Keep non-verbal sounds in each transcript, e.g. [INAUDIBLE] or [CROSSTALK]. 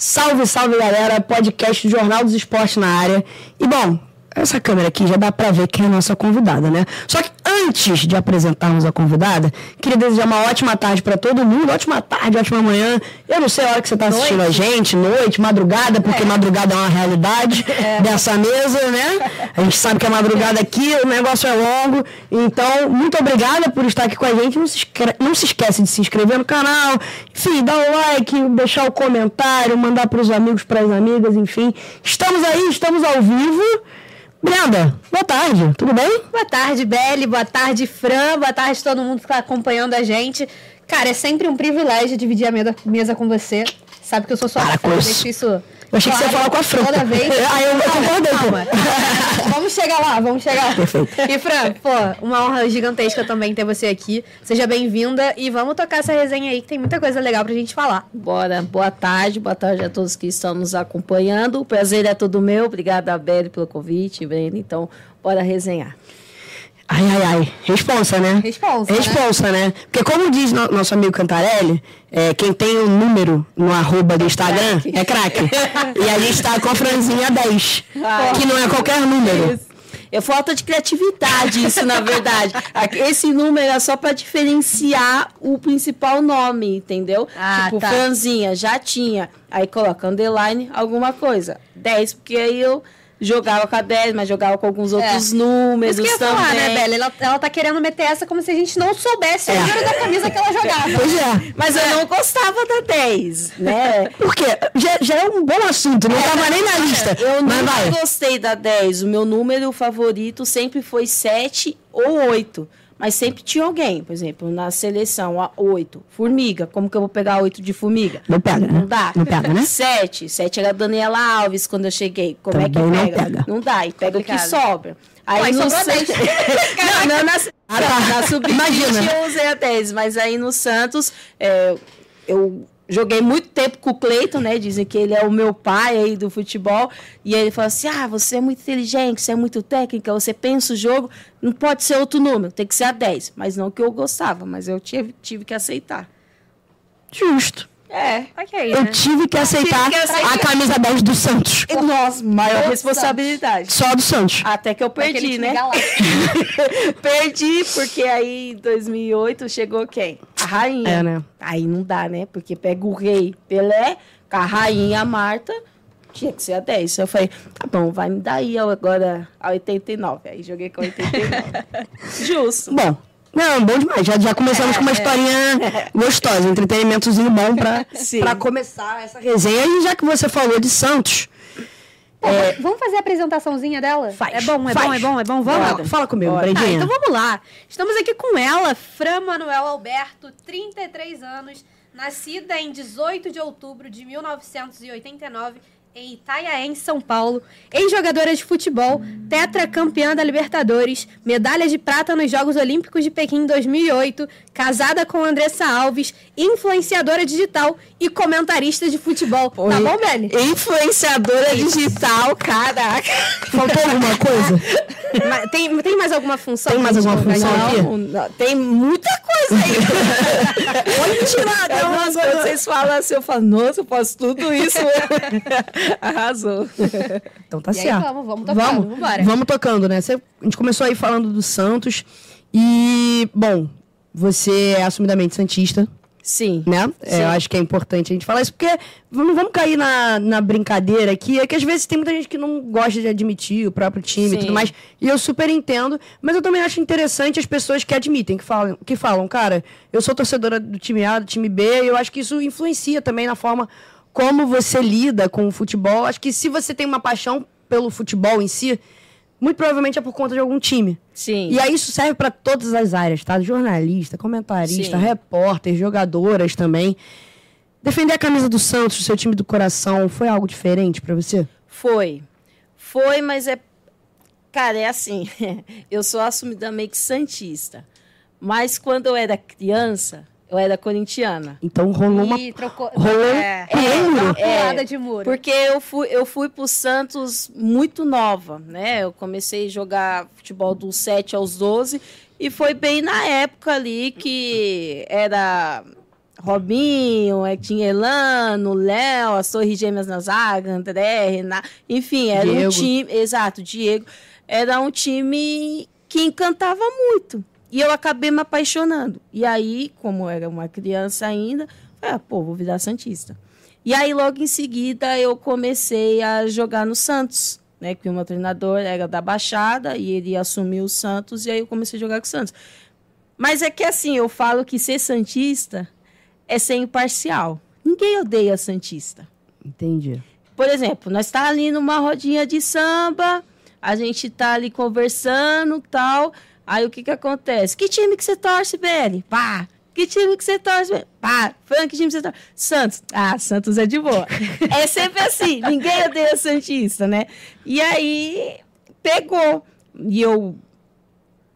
Salve, salve galera, podcast Jornal dos Esportes na área. E bom, essa câmera aqui já dá pra ver quem é a nossa convidada, né? Só que antes de apresentarmos a convidada, queria desejar uma ótima tarde para todo mundo, ótima tarde, ótima manhã. Eu não sei a hora que você tá assistindo a gente, noite, madrugada, porque é. madrugada é uma realidade [LAUGHS] é. dessa mesa, né? A gente sabe que a madrugada aqui, o negócio é longo. Então, muito obrigada por estar aqui com a gente. Não se, não se esquece de se inscrever no canal, enfim, dar o like, deixar o comentário, mandar para os amigos, para as amigas, enfim. Estamos aí, estamos ao vivo. Brenda, boa tarde, tudo bem? Boa tarde, Belle, boa tarde, Fran, boa tarde todo mundo que está acompanhando a gente. Cara, é sempre um privilégio dividir a mesa com você. Sabe que eu sou sua fã, deixo isso eu achei claro, que você ia falar com a Fran. Toda vez. [LAUGHS] Aí eu concordei. Calma. [LAUGHS] vamos chegar lá, vamos chegar lá. Perfeito. E Fran, pô, uma honra gigantesca também ter você aqui. Seja bem-vinda e vamos tocar essa resenha aí que tem muita coisa legal pra gente falar. Bora. Boa tarde, boa tarde a todos que estão nos acompanhando. O prazer é todo meu. Obrigada, Beli, pelo convite, Brenda. Então, bora resenhar. Ai, ai, ai. Responsa, né? Responsa. Responsa, né? né? Porque como diz no, nosso amigo Cantarelli, é, quem tem o um número no arroba do Instagram é craque. e a gente tá com a franzinha 10. Ai, que não é qualquer número. Isso. É falta de criatividade isso, na verdade. [LAUGHS] Esse número é só para diferenciar o principal nome, entendeu? Ah, tipo, tá. franzinha, já tinha. Aí coloca underline, alguma coisa. 10, porque aí eu jogava com a 10, mas jogava com alguns outros é. números Isso que também. Falar, né, Bela? Ela, ela tá querendo meter essa como se a gente não soubesse é. o número da camisa que ela jogava. Pois é. Mas é. eu não gostava da 10, né? Porque já, já é um bom assunto, não é. tava nem na lista. Eu não gostei da 10. O meu número favorito sempre foi 7 ou 8. Mas sempre tinha alguém, por exemplo, na seleção, a oito, formiga. Como que eu vou pegar oito de formiga? Não pega, Não né? dá. Não pega, né? [LAUGHS] Sete. Sete era a Daniela Alves quando eu cheguei. Como é Também é que pega? Não, pega. não dá. E pega Complicado. o que sobra. Aí Pô, no Santos. [LAUGHS] não, não, na, ah, tá. na sub-20 eu usei a 10, mas aí no Santos é, eu joguei muito tempo com o Cleiton, né? Dizem que ele é o meu pai aí do futebol. E ele falou assim: ah, você é muito inteligente, você é muito técnica, você pensa o jogo, não pode ser outro número, tem que ser a 10. Mas não que eu gostava, mas eu tive, tive que aceitar. Justo. É. Okay, eu né? tive, que aceitar tive que aceitar a camisa 10 do Santos. Nossa, maior responsabilidade. Só do Santos. Até que eu perdi, né? [LAUGHS] perdi, porque aí em 2008 chegou quem? Rainha. É, né? Aí não dá, né? Porque pega o rei Pelé, com a rainha Marta, tinha que ser a 10. Eu falei, tá bom, vai me dar aí agora a 89. Aí joguei com a 89. [LAUGHS] Justo. Bom, não, bom demais. Já, já começamos é, com uma é. historinha é. gostosa, um entretenimentozinho bom pra começar essa resenha. E já que você falou de Santos. Pô, é... Vamos fazer a apresentaçãozinha dela? Faz. É bom, é faz. bom, é bom, é bom. Vamos? Bora. Fala comigo, Bora. Ah, então vamos lá. Estamos aqui com ela, Fran Manuel Alberto, 33 anos, nascida em 18 de outubro de 1989 em Itaiaém, São Paulo, ex-jogadora de futebol, tetracampeã da Libertadores, medalha de prata nos Jogos Olímpicos de Pequim em 2008, casada com Andressa Alves, influenciadora digital e comentarista de futebol. Tá Oi. Tá bom, Beli? Influenciadora digital, caraca. Faltou alguma coisa? [LAUGHS] tem, tem mais alguma função? Tem mais alguma função aqui? tem muita coisa aí. [LAUGHS] Pode tirar, umas coisas vocês falam assim, eu falo, nossa, eu posso tudo isso. [LAUGHS] [LAUGHS] Arrasou. [LAUGHS] Então tá e certo. Aí, vamos, vamos tocando, vamos, vambora. Vamos tocando, né? Você, a gente começou aí falando do Santos. E, bom, você é assumidamente Santista. Sim. Né? É, Sim. eu acho que é importante a gente falar isso, porque não vamos cair na, na brincadeira aqui. É que às vezes tem muita gente que não gosta de admitir o próprio time Sim. e tudo mais. E eu super entendo, mas eu também acho interessante as pessoas que admitem, que falam, que falam, cara, eu sou torcedora do time A, do time B, e eu acho que isso influencia também na forma como você lida com o futebol. Acho que se você tem uma paixão pelo futebol em si, muito provavelmente é por conta de algum time. Sim. E aí isso serve para todas as áreas, tá? Jornalista, comentarista, Sim. repórter, jogadoras também. Defender a camisa do Santos, o seu time do coração, foi algo diferente para você? Foi. Foi, mas é. Cara, é assim. [LAUGHS] eu sou assumidamente santista. Mas quando eu era criança, eu era corintiana. Então rolou uma. E trocou. Rolou é, é, é, de muro. Porque eu fui, eu fui pro Santos muito nova, né? Eu comecei a jogar futebol dos 7 aos 12 e foi bem na época ali que era Robinho, é, tinha Elano, Léo, as Torres Gêmeas na zaga, André, Renato, enfim, era Diego. um time, exato, Diego, era um time que encantava muito. E eu acabei me apaixonando. E aí, como eu era uma criança ainda, falei, ah, pô, vou virar Santista. E aí, logo em seguida, eu comecei a jogar no Santos, né? Que o meu treinador era da Baixada e ele assumiu o Santos, e aí eu comecei a jogar com o Santos. Mas é que assim, eu falo que ser Santista é ser imparcial. Ninguém odeia Santista. Entendi. Por exemplo, nós tá ali numa rodinha de samba, a gente tá ali conversando, tal. Aí o que que acontece? Que time que você torce, BL? Pá. Que time que você torce, BL? Pá. Frank, que time que você torce? Santos. Ah, Santos é de boa. [LAUGHS] é sempre assim. Ninguém odeia Santista, né? E aí pegou. E eu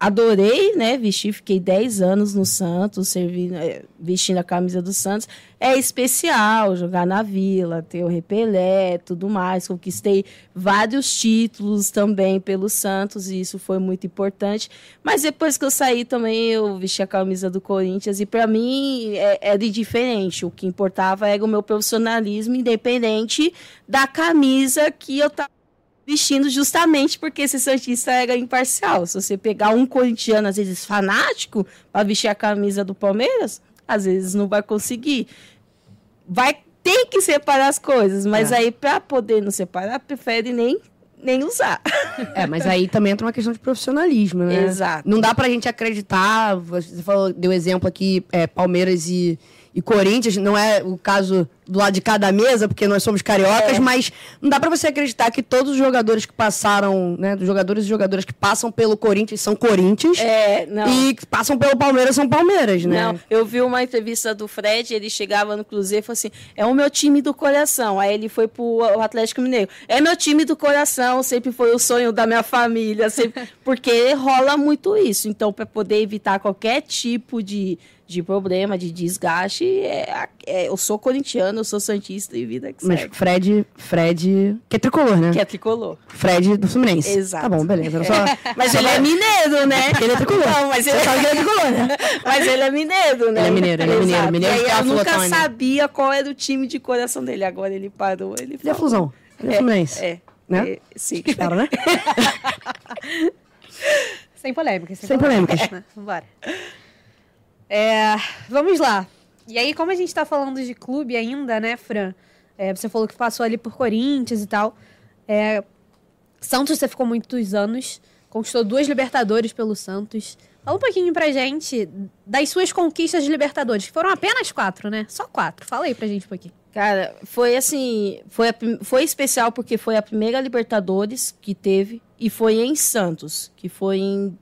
adorei, né? Vestir, fiquei 10 anos no Santos, servi, eh, vestindo a camisa do Santos. É especial jogar na Vila, ter o Repelé, tudo mais. Conquistei vários títulos também pelo Santos e isso foi muito importante. Mas depois que eu saí também, eu vesti a camisa do Corinthians e para mim é, era diferente. O que importava era o meu profissionalismo, independente da camisa que eu tava vestindo justamente porque esse Santista era imparcial. Se você pegar um corintiano, às vezes fanático, para vestir a camisa do Palmeiras, às vezes não vai conseguir. Vai ter que separar as coisas, mas É. aí para poder não separar, prefere nem, nem usar. [LAUGHS] É, mas aí também entra uma questão de profissionalismo, né? Exato. Não dá pra gente acreditar, você falou, deu exemplo aqui, é, Palmeiras e, e Corinthians, não é o caso do lado de cada mesa, porque nós somos cariocas, É. mas não dá pra você acreditar que todos os jogadores que passaram, né, dos jogadores e jogadoras que passam pelo Corinthians são Corinthians É, não. e que passam pelo Palmeiras são Palmeiras, né? Não, eu vi uma entrevista do Fred, ele chegava no Cruzeiro e falou assim: é o meu time do coração. Aí ele foi pro Atlético Mineiro. É meu time do coração, sempre foi o sonho da minha família, sempre... [LAUGHS] porque rola muito isso. Então, para poder evitar qualquer tipo de, de problema, de desgaste, é, é- eu sou corintiano, eu sou santista e vida que Mas segue. Fred, Fred, que é tricolor, né? Que é tricolor. Fred do Fluminense. Exato. Tá bom, beleza. Só... [LAUGHS] Mas ele é mineiro, né? Ele é tricolor. Não, mas Você ele... sabe que ele é tricolor, né? [LAUGHS] Mas ele é mineiro, né? Ele é mineiro, ele é mineiro. Exato. Mineiro E aí eu nunca sabia qual era o time de coração dele. Agora ele parou, ele Ele é fusão. Ele é, Fluminense. É. Né? É, sim. Espero, né? [LAUGHS] Sem polêmicas. Sem polêmicas. né? Vambora. É, vamos lá. E aí, como a gente tá falando de clube ainda, né, Fran? É, você falou que passou ali por Corinthians e tal. É, Santos, você ficou muitos anos. Conquistou duas Libertadores pelo Santos. Fala um pouquinho pra gente das suas conquistas de Libertadores. que Foram apenas quatro, né? Só quatro. Fala aí pra gente um pouquinho. Cara, foi assim, foi, a foi especial porque foi a primeira Libertadores que teve e foi em Santos, que foi em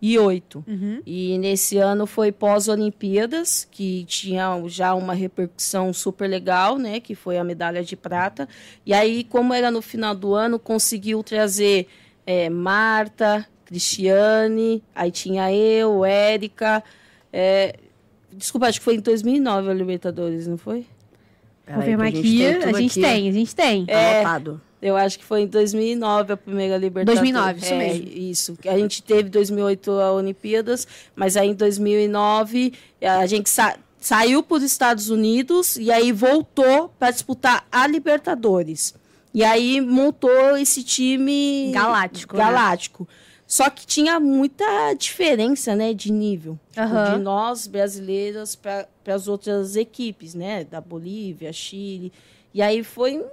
2008. Uhum. E nesse ano foi pós-Olimpíadas, que tinha já uma repercussão super legal, né? Que foi a medalha de prata. E aí, como era no final do ano, conseguiu trazer é, Marta, Cristiane, aí tinha eu, Érica. é, desculpa, acho que foi em 2009 a Libertadores, não foi? Confirmar que aqui. A gente aqui tem, a gente tem. É. Anotado. Eu acho que foi em 2009 a primeira Libertadores. 2009, isso É, mesmo. Isso. A gente teve 2008 a Olimpíadas, mas aí em 2009 a gente sa saiu para os Estados Unidos e aí voltou para disputar a Libertadores. E aí montou esse time Galáctico, né? Galáctico. Só que tinha muita diferença, né, de nível. Aham. De nós brasileiras para as outras equipes, né, da Bolívia, Chile. E aí foi um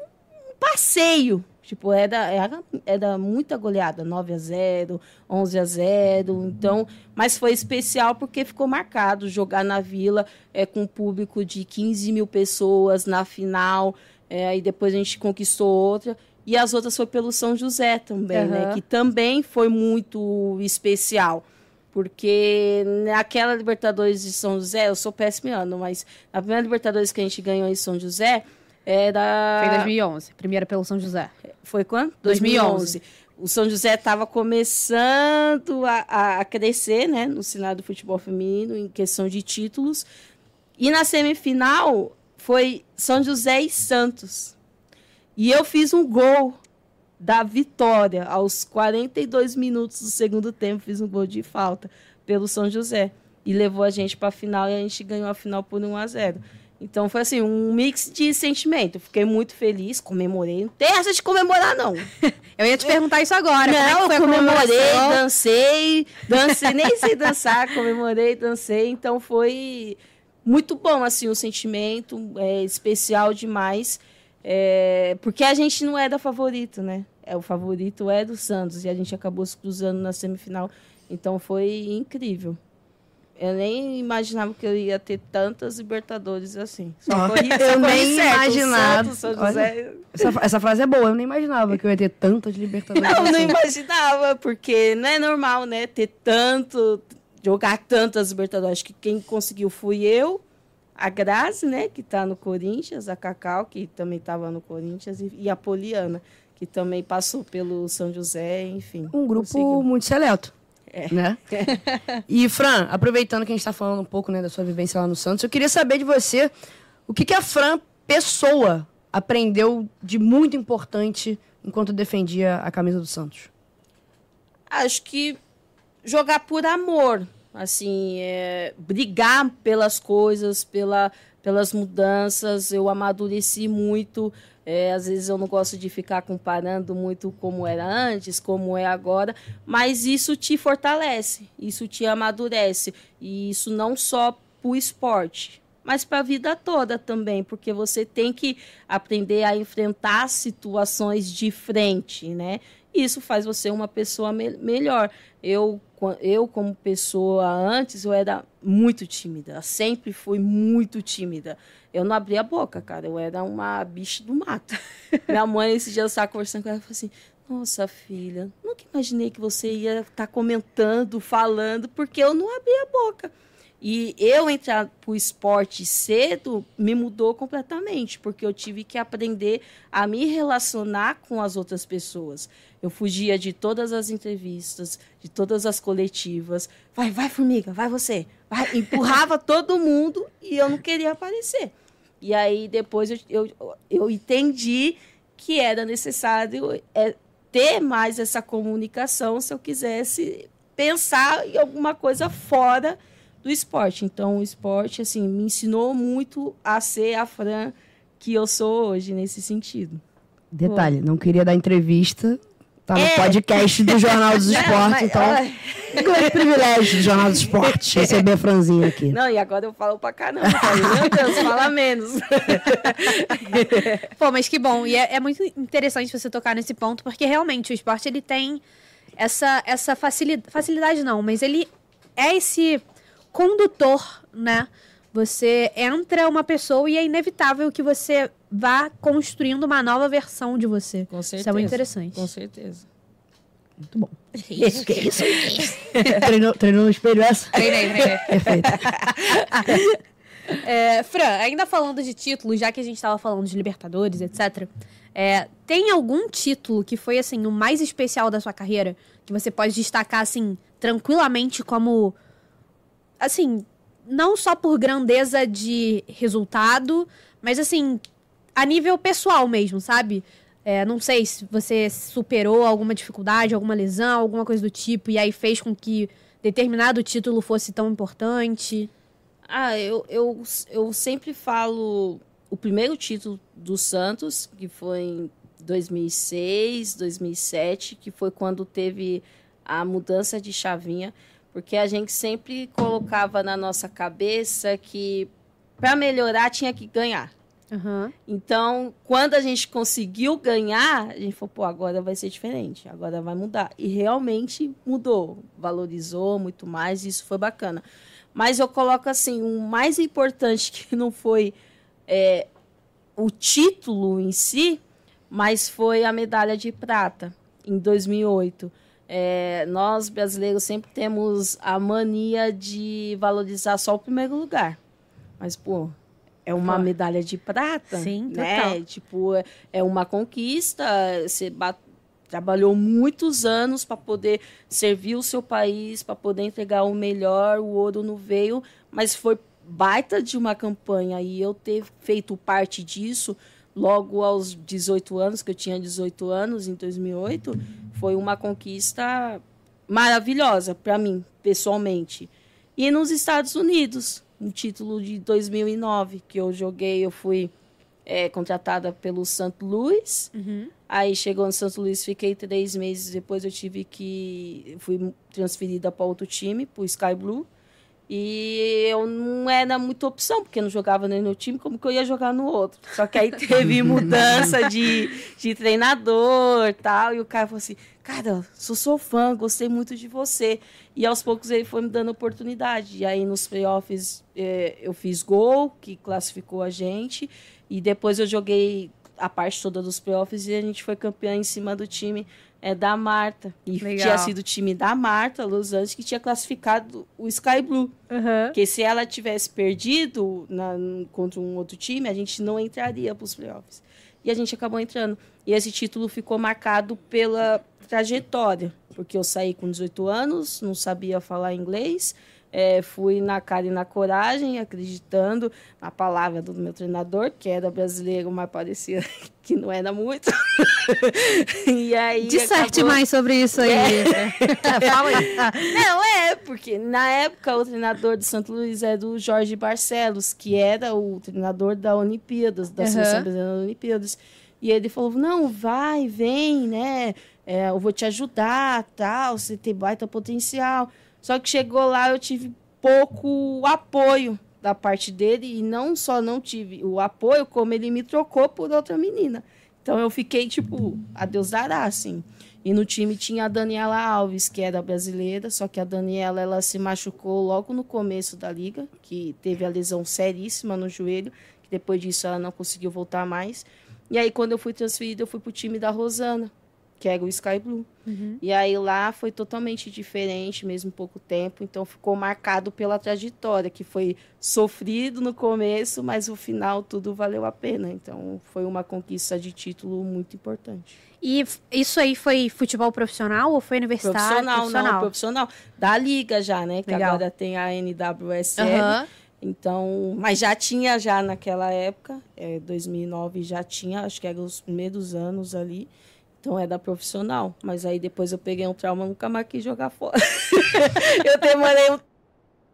passeio. Tipo, era, era, era muita goleada, 9 a 0 11 a 0 Então, mas foi especial porque ficou marcado jogar na Vila é, com um público de 15 mil pessoas na final. É, aí depois a gente conquistou outra. E as outras foi pelo São José também, né? Aham. Que também foi muito especial. Porque naquela Libertadores de São José, eu sou péssimo ano, mas na primeira Libertadores que a gente ganhou em São José, era. Foi em 2011. Primeira pelo São José. Foi quando? 2011. O São José estava começando a, a- a crescer, né, no cenário do futebol feminino, em questão de títulos. E na semifinal foi São José e Santos. E eu fiz um gol da vitória aos 42 minutos do segundo tempo, fiz um gol de falta pelo São José. e levou a gente para a final e a gente ganhou a final por 1 a 0. Então foi assim, um mix de sentimento. Fiquei muito feliz, comemorei. Não tem essa de comemorar, não. [LAUGHS] eu ia te perguntar isso agora. Não, é eu comemorei, dancei, dancei, nem sei dançar, comemorei, dancei. Então foi muito bom, assim, o sentimento, é especial demais. É, porque a gente não é da favorito, né? É, o favorito é do Santos e a gente acabou se cruzando na semifinal. Então foi incrível. Eu nem imaginava que eu ia ter tantas Libertadores assim. Só corri, só eu nem certo, imaginava. Santos, Olha, essa, essa, frase é boa. Eu nem imaginava que eu ia ter tantas Libertadores. Não, assim. não imaginava, porque não é normal, né? Ter tanto, jogar tantas Libertadores. Acho que quem conseguiu fui eu, a Grazi, né? Que está no Corinthians, a Cacau, que também estava no Corinthians, e, e, a Poliana, que também passou pelo São José, enfim. Um grupo conseguiu. muito seleto. É. Né? e, Fran, aproveitando que a gente está falando um pouco né, da sua vivência lá no Santos, eu queria saber de você o que, que a Fran, pessoa, aprendeu de muito importante enquanto defendia a camisa do Santos. Acho que jogar por amor, assim, é, brigar pelas coisas, pela, pelas mudanças. Eu amadureci muito é, às vezes eu não gosto de ficar comparando muito como era antes, como é agora, mas isso te fortalece, isso te amadurece. E isso não só para o esporte, mas para a vida toda também, porque você tem que aprender a enfrentar situações de frente, né? Isso faz você uma pessoa me melhor. Eu, eu, como pessoa antes, eu era muito tímida, sempre fui muito tímida. Eu não abria a boca, cara. Eu era uma bicha do mato. [LAUGHS] Minha mãe, esse dia, eu estava conversando com ela e falou assim: Nossa, filha, nunca imaginei que você ia estar tá comentando, falando, porque eu não abria a boca. E eu entrar para o esporte cedo me mudou completamente, porque eu tive que aprender a me relacionar com as outras pessoas. Eu fugia de todas as entrevistas, de todas as coletivas. Vai, vai, formiga, vai você. Vai. Empurrava [LAUGHS] todo mundo e eu não queria aparecer. E aí depois eu, eu, eu entendi que era necessário é, ter mais essa comunicação se eu quisesse pensar em alguma coisa fora do esporte. Então, o esporte, assim, me ensinou muito a ser a Fran que eu sou hoje, nesse sentido. Detalhe, Pô. não queria dar entrevista, Tá no é. podcast do Jornal dos [LAUGHS] Esportes, então. Um grande privilégio do Jornal dos Esportes receber a Franzinha aqui. Não, e agora eu falo pra caramba. Meu Deus, fala menos. Pô, mas que bom. E é, é, muito interessante você tocar nesse ponto, porque realmente o esporte ele tem essa, essa facilidade. Facilidade não, mas ele é esse condutor, né? Você entra uma pessoa e é inevitável que você vá construindo uma nova versão de você. Com certeza. Isso é muito interessante. Com certeza. Muito bom. Isso, que isso, isso. [LAUGHS] treinou, treinou no espelho essa? Treinei, treinei. Perfeito. É, Fran, ainda falando de títulos, já que a gente estava falando de Libertadores, etc., é, tem algum título que foi assim o mais especial da sua carreira que você pode destacar assim tranquilamente como assim não só por grandeza de resultado, mas assim, a nível pessoal mesmo, sabe? É, não sei se você superou alguma dificuldade, alguma lesão, alguma coisa do tipo, e aí fez com que determinado título fosse tão importante. Ah, eu, eu, eu sempre falo o primeiro título do Santos, que foi em 2006, 2007, que foi quando teve a mudança de chavinha porque a gente sempre colocava na nossa cabeça que para melhorar tinha que ganhar. Uhum. Então, quando a gente conseguiu ganhar, a gente falou, pô, agora vai ser diferente, agora vai mudar. E realmente mudou, valorizou muito mais, e isso foi bacana. Mas eu coloco assim, o mais importante que não foi é, o título em si, mas foi a medalha de prata em 2008. É, nós brasileiros sempre temos a mania de valorizar só o primeiro lugar. Mas, pô, é uma medalha de prata, Sim, né? Total. Tipo, é uma conquista. Você trabalhou muitos anos para poder servir o seu país, para poder entregar o melhor. O ouro não veio, mas foi baita de uma campanha. E eu ter feito parte disso logo aos 18 anos, que eu tinha 18 anos em 2008, foi uma conquista maravilhosa para mim, pessoalmente. E nos Estados Unidos, no título de 2009, que eu joguei, eu fui é, contratada pelo St. Louis. Uhum. Aí chegou no St. Louis, fiquei três meses. Depois eu tive que. Fui transferida para outro time, para o Sky Blue. E eu não era muita opção, porque eu não jogava nem no time, como que eu ia jogar no outro? Só que aí [LAUGHS] teve mudança de, de treinador e tal. E o cara falou assim: Cara, sou seu fã, gostei muito de você. E aos poucos ele foi me dando oportunidade. E aí nos playoffs é, eu fiz gol, que classificou a gente. E depois eu joguei a parte toda dos playoffs e a gente foi campeã em cima do time é, da Marta. E Legal. tinha sido o time da Marta, Los Angeles, que tinha classificado o Sky Blue. Uhum. Porque se ela tivesse perdido na, contra um outro time, a gente não entraria para os playoffs. E a gente acabou entrando. E esse título ficou marcado pela trajetória. Porque eu saí com 18 anos, não sabia falar inglês. É, fui na cara e na coragem, acreditando na palavra do meu treinador, que era brasileiro, mas parecia [LAUGHS] que não era muito. [LAUGHS] e aí. Disserte acabou- mais sobre isso aí. [LAUGHS] Fala aí. não, é, porque na época o treinador de Santo Luís era o Jorge Barcelos, que era o treinador da Olimpíadas, da Aham. seleção brasileira das Olimpíadas. E ele falou: não, vai, vem, né? é, eu vou te ajudar, tal, você tem baita potencial. Só que chegou lá, eu tive pouco apoio da parte dele, e não só não tive o apoio, como ele me trocou por outra menina. Então eu fiquei, tipo, a Deus dará, assim. E no time tinha a Daniela Alves, que era brasileira, só que a Daniela ela se machucou logo no começo da liga, que teve a lesão seríssima no joelho, que depois disso ela não conseguiu voltar mais. E aí quando eu fui transferida, eu fui pro time da Rosana, que era o Sky Blue. E aí lá foi totalmente diferente, mesmo pouco tempo, então ficou marcado pela trajetória, que foi sofrido no começo, mas no final tudo valeu a pena. Então foi uma conquista de título muito importante. E isso aí foi futebol profissional ou foi universitário? Profissional, não, profissional. Da liga já, né? Que Legal. agora tem a NWSL. Aham. Então, mas já tinha já naquela época, é, 2009 já tinha, acho que eram os primeiros anos ali. Então era profissional, mas aí depois eu peguei um trauma, nunca mais quis jogar fora. [LAUGHS] eu demorei um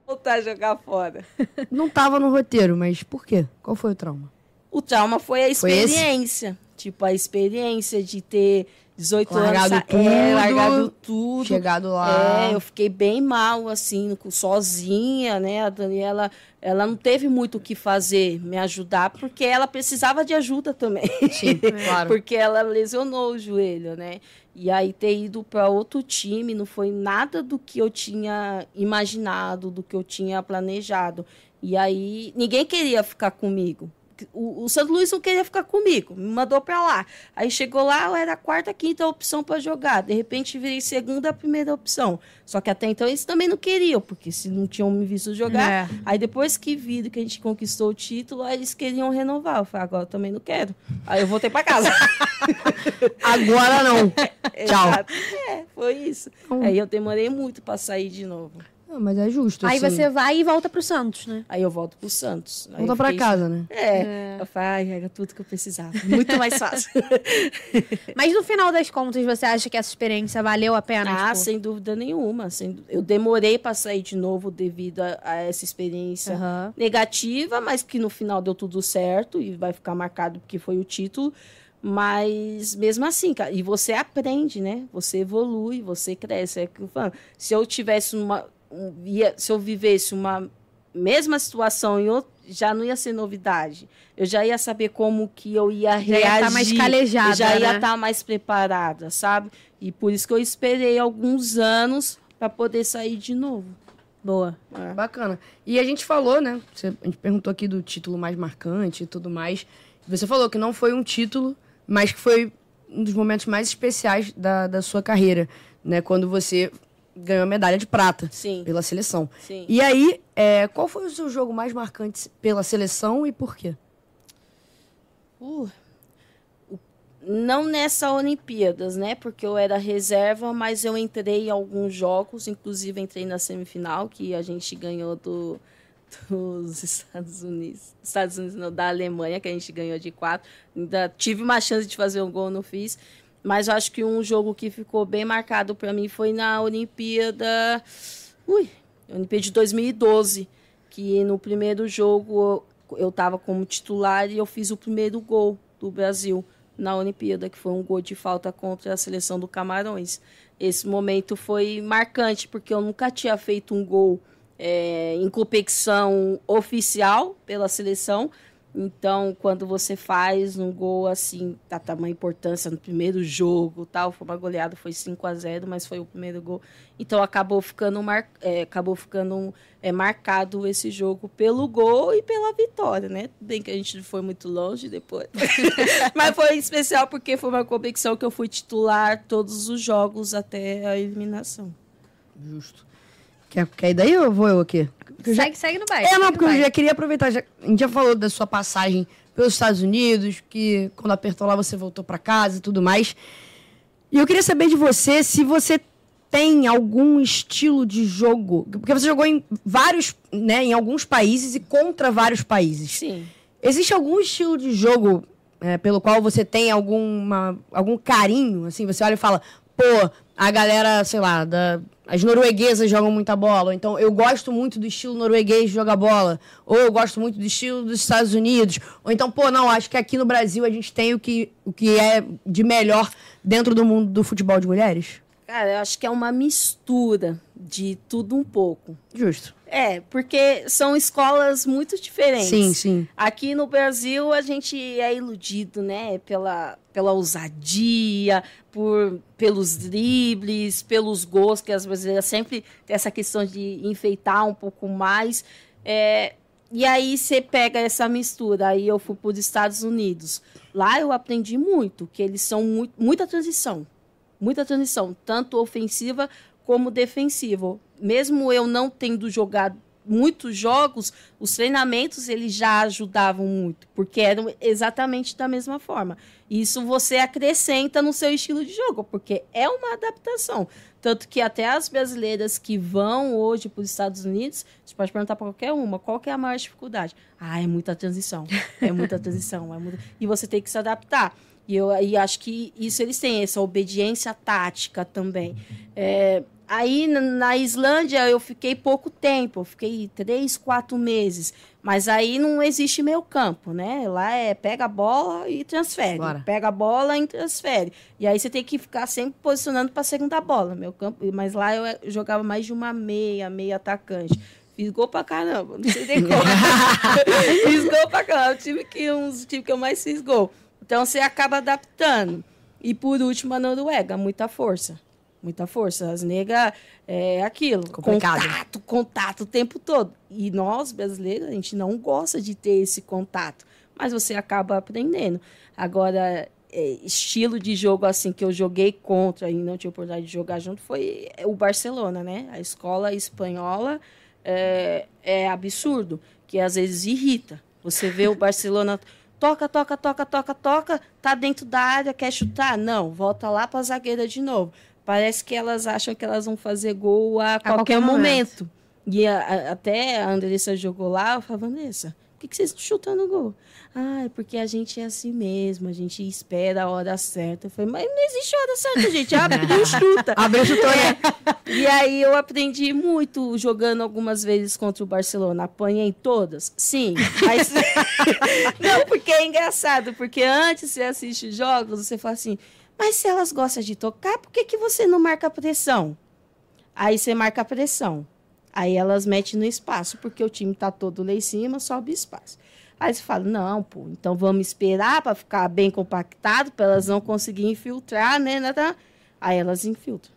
voltar a jogar fora. Não tava no roteiro, mas por quê? Qual foi o trauma? O trauma foi a Foi experiência. tipo, a experiência de ter 18 Largado anos. tudo. É, largado tudo. Chegado lá. É, eu fiquei bem mal, assim, sozinha, né? A Daniela, ela não teve muito o que fazer, me ajudar, porque ela precisava de ajuda também. Sim, [LAUGHS] claro. porque ela lesionou o joelho, né? E aí ter ido para outro time não foi nada do que eu tinha imaginado, do que eu tinha planejado. E aí ninguém queria ficar comigo. O, o Santo Luís não queria ficar comigo, me mandou para lá. Aí chegou lá, eu era a quarta, quinta opção para jogar. De repente virei segunda, primeira opção. Só que até então eles também não queriam, porque se não tinham me visto jogar. É. Aí depois que viram que a gente conquistou o título, aí eles queriam renovar. Eu falei, agora eu também não quero. Aí eu voltei para casa. [LAUGHS] Agora não. [LAUGHS] Tchau. É, foi isso. Aí eu demorei muito para sair de novo. Não, mas é justo. Aí assim. você vai e volta pro Santos, né? Aí eu volto pro Santos. Aí Volta pra fiquei- casa, né? É. Eu falei, ai, era tudo que eu precisava. [LAUGHS] Muito mais fácil. [LAUGHS] Mas no final das contas, você acha que essa experiência valeu a pena? ah, tipo? sem dúvida nenhuma. Sem Eu demorei para sair de novo devido a, a essa experiência Aham. negativa, mas que no final deu tudo certo e vai ficar marcado porque foi o título. Mas mesmo assim, cara, e você aprende, né? Você evolui, você cresce. É se eu tivesse uma. Ia- se eu vivesse uma mesma situação em outro, já não ia ser novidade. Eu já ia saber como que eu ia Já ia reagir. tá mais calejada, eu já ia né? estar mais preparada, sabe? E por isso que eu esperei alguns anos para poder sair de novo. Boa. É. Bacana. E a gente falou, né? Você- a gente perguntou aqui do título mais marcante e tudo mais. Você falou que não foi um título, mas que foi um dos momentos mais especiais da, da sua carreira, né? Quando você ganhou a medalha de prata Sim. pela seleção. Sim. E aí, é, qual foi o seu jogo mais marcante pela seleção e por quê? Uh, não nessa Olimpíadas, né? Porque eu era reserva, mas eu entrei em alguns jogos, inclusive entrei na semifinal, que a gente ganhou do, dos [LAUGHS] Estados Unidos. Estados Unidos, não, da Alemanha, que a gente ganhou de quatro. Ainda tive uma chance de fazer um gol, não fiz. Mas eu acho que um jogo que ficou bem marcado para mim foi na Olimpíada. Ui, Olimpíada de 2012, que no primeiro jogo eu estava como titular e eu fiz o primeiro gol do Brasil na Olimpíada, que foi um gol de falta contra a seleção do Camarões. Esse momento foi marcante, porque eu nunca tinha feito um gol é, em competição oficial pela seleção, então, quando você faz um gol assim, da tamanha importância no primeiro jogo, tal, foi uma goleada, foi 5 a 0 mas foi o primeiro gol. Então acabou ficando, mar, é, acabou ficando é, marcado esse jogo pelo gol e pela vitória, né? Bem que a gente foi muito longe depois. [LAUGHS] mas foi especial porque foi uma competição que eu fui titular todos os jogos até a eliminação. Justo. Quer, quer ir daí ou vou eu aqui? Segue, já... segue no baixo. É, não, porque eu já queria aproveitar. Já, a gente já falou da sua passagem pelos Estados Unidos, que quando apertou lá você voltou para casa e tudo mais. E eu queria saber de você se você tem algum estilo de jogo. Porque você jogou em vários, né, em alguns países e contra vários países. Sim. Existe algum estilo de jogo é, pelo qual você tem alguma, algum carinho? Assim, você olha e fala, pô, a galera, sei lá, da, as norueguesas jogam muita bola. Então, eu gosto muito do estilo norueguês de jogar bola. Ou eu gosto muito do estilo dos Estados Unidos. Ou então, pô, não, acho que aqui no Brasil a gente tem o que, o que é de melhor dentro do mundo do futebol de mulheres? Cara, eu acho que é uma mistura de tudo um pouco. Justo. É, porque são escolas muito diferentes. Sim, sim. Aqui no Brasil a gente é iludido, né, pela, pela ousadia, por, pelos dribles, pelos gols, que as brasileiras sempre tem essa questão de enfeitar um pouco mais. É, e aí você pega essa mistura. Aí eu fui para os Estados Unidos. Lá eu aprendi muito, que eles são muito, muita transição. Muita transição, tanto ofensiva como defensivo. Mesmo eu não tendo jogado muitos jogos, os treinamentos eles já ajudavam muito, porque eram exatamente da mesma forma. Isso você acrescenta no seu estilo de jogo, porque é uma adaptação. Tanto que até as brasileiras que vão hoje para os Estados Unidos, você pode perguntar para qualquer uma, qual é a maior dificuldade? Ah, é muita transição. É muita transição. É. E você tem que se adaptar. E eu e acho que isso eles têm, essa obediência tática também. É, Aí na Islândia eu fiquei pouco tempo, fiquei três, quatro meses. Mas aí não existe meio campo, né? Lá é pega a bola e transfere. Bora. Pega a bola e transfere. E aí você tem que ficar sempre posicionando para a segunda bola. Meu campo, mas lá eu jogava mais de uma meia, meia atacante. Fiz gol pra caramba, não sei nem como. [LAUGHS] fiz gol pra caramba. tive que uns tive que eu mais fiz gol. Então você acaba adaptando. E por último, a Noruega, muita força muita força. As negras é aquilo. Complicado. Contato, contato o tempo todo. E nós, brasileiros, a gente não gosta de ter esse contato. Mas você acaba aprendendo. Agora, é, estilo de jogo assim que eu joguei contra e não tive oportunidade de jogar junto foi o Barcelona, né? A escola espanhola é, é absurdo, que às vezes irrita. Você vê o Barcelona toca, toca, toca, toca, toca, tá dentro da área, quer chutar? Não, volta lá para a zagueira de novo parece que elas acham que elas vão fazer gol a, a qualquer, qualquer momento. momento. E a, a, até a Andressa jogou lá, eu falei, Vanessa, por que, que vocês estão chutando gol? Ah, é porque a gente é assim mesmo, a gente espera a hora certa. Eu falei, mas não existe hora certa, gente. Abriu, [LAUGHS] chuta. Abriu, chutou, é. E aí eu aprendi muito jogando algumas vezes contra o Barcelona. Apanhei todas? Sim. Mas... [LAUGHS] não, porque é engraçado, porque antes você assiste jogos, você fala assim, mas se elas gostam de tocar, por que, que você não marca pressão? Aí você marca a pressão. Aí elas metem no espaço, porque o time está todo lá em cima, sobe espaço. Aí você fala, não, pô, então vamos esperar para ficar bem compactado, para elas não conseguirem infiltrar, né, né, né? Aí elas infiltram.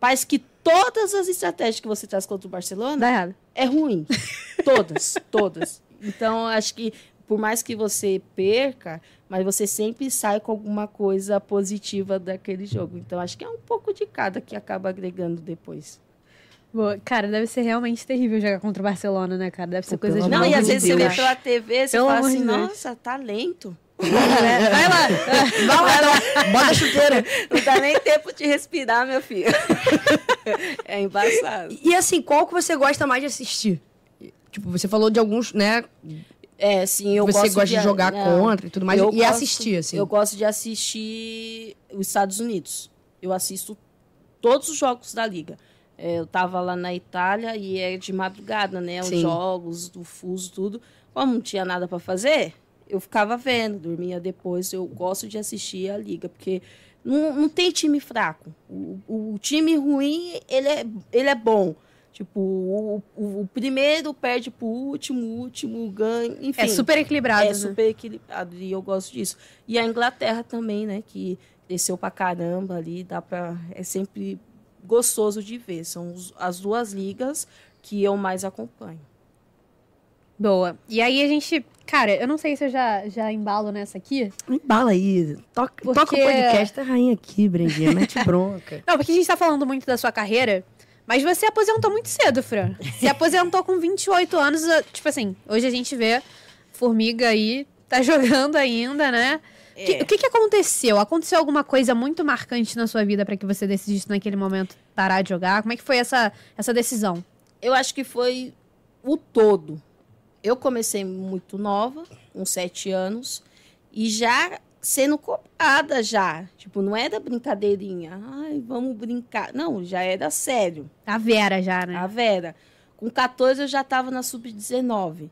Parece que todas as estratégias que você traz contra o Barcelona é ruim. [LAUGHS] todas, todas. Então, acho que por mais que você perca, mas você sempre sai com alguma coisa positiva daquele jogo. Então acho que é um pouco de cada que acaba agregando depois. Boa. Cara, deve ser realmente terrível jogar contra o Barcelona, né, cara? Deve ser Pô, coisa de Não, e às vezes Deus. você vê pela TV, você pelo fala assim, nossa, talento. Vai lá, [LAUGHS] vai lá, bota a chuteira. Não dá nem tempo de respirar, meu filho. É embaçado. E assim, qual que você gosta mais de assistir? Tipo, você falou de alguns, né? É, sim, eu Você gosto gosta de, de jogar não, contra e tudo mais, e gosto, assistir, assim? Eu gosto de assistir os Estados Unidos. Eu assisto todos os jogos da Liga. É, eu tava lá na Itália e é de madrugada, né? Os Sim. jogos, do fuso, tudo. Como não tinha nada para fazer, eu ficava vendo, dormia depois. Eu gosto de assistir a liga, porque não, não tem time fraco. O, o time ruim, ele é, ele é bom. Tipo, o, o, o primeiro perde pro último, o último ganha, enfim. É super equilibrado. É né? super equilibrado e eu gosto disso. E a Inglaterra também, né? Que desceu pra caramba ali, dá pra. É sempre gostoso de ver. São os- as duas ligas que eu mais acompanho. Boa. E aí a gente. Cara, eu não sei se eu já, já embalo nessa aqui. Embala aí. Toca, Porque- toca o podcast da rainha aqui, Brendinha. Mete [LAUGHS] bronca. Não, porque a gente tá falando muito da sua carreira. Mas você aposentou muito cedo, Fran. Você aposentou com 28 anos. Tipo assim, hoje a gente vê Formiga aí, tá [LAUGHS] jogando ainda, né? Que- É. o que, que aconteceu? Aconteceu alguma coisa muito marcante na sua vida pra que você decidisse naquele momento parar de jogar? Como é que foi essa, essa decisão? Eu acho que foi o todo. Eu comecei muito nova, com sete anos, e já sendo cobrada já. Tipo, não era brincadeirinha. Ai, vamos brincar. Não, já era sério. A Vera já, né? A Vera. Com 14 eu já estava na sub-19.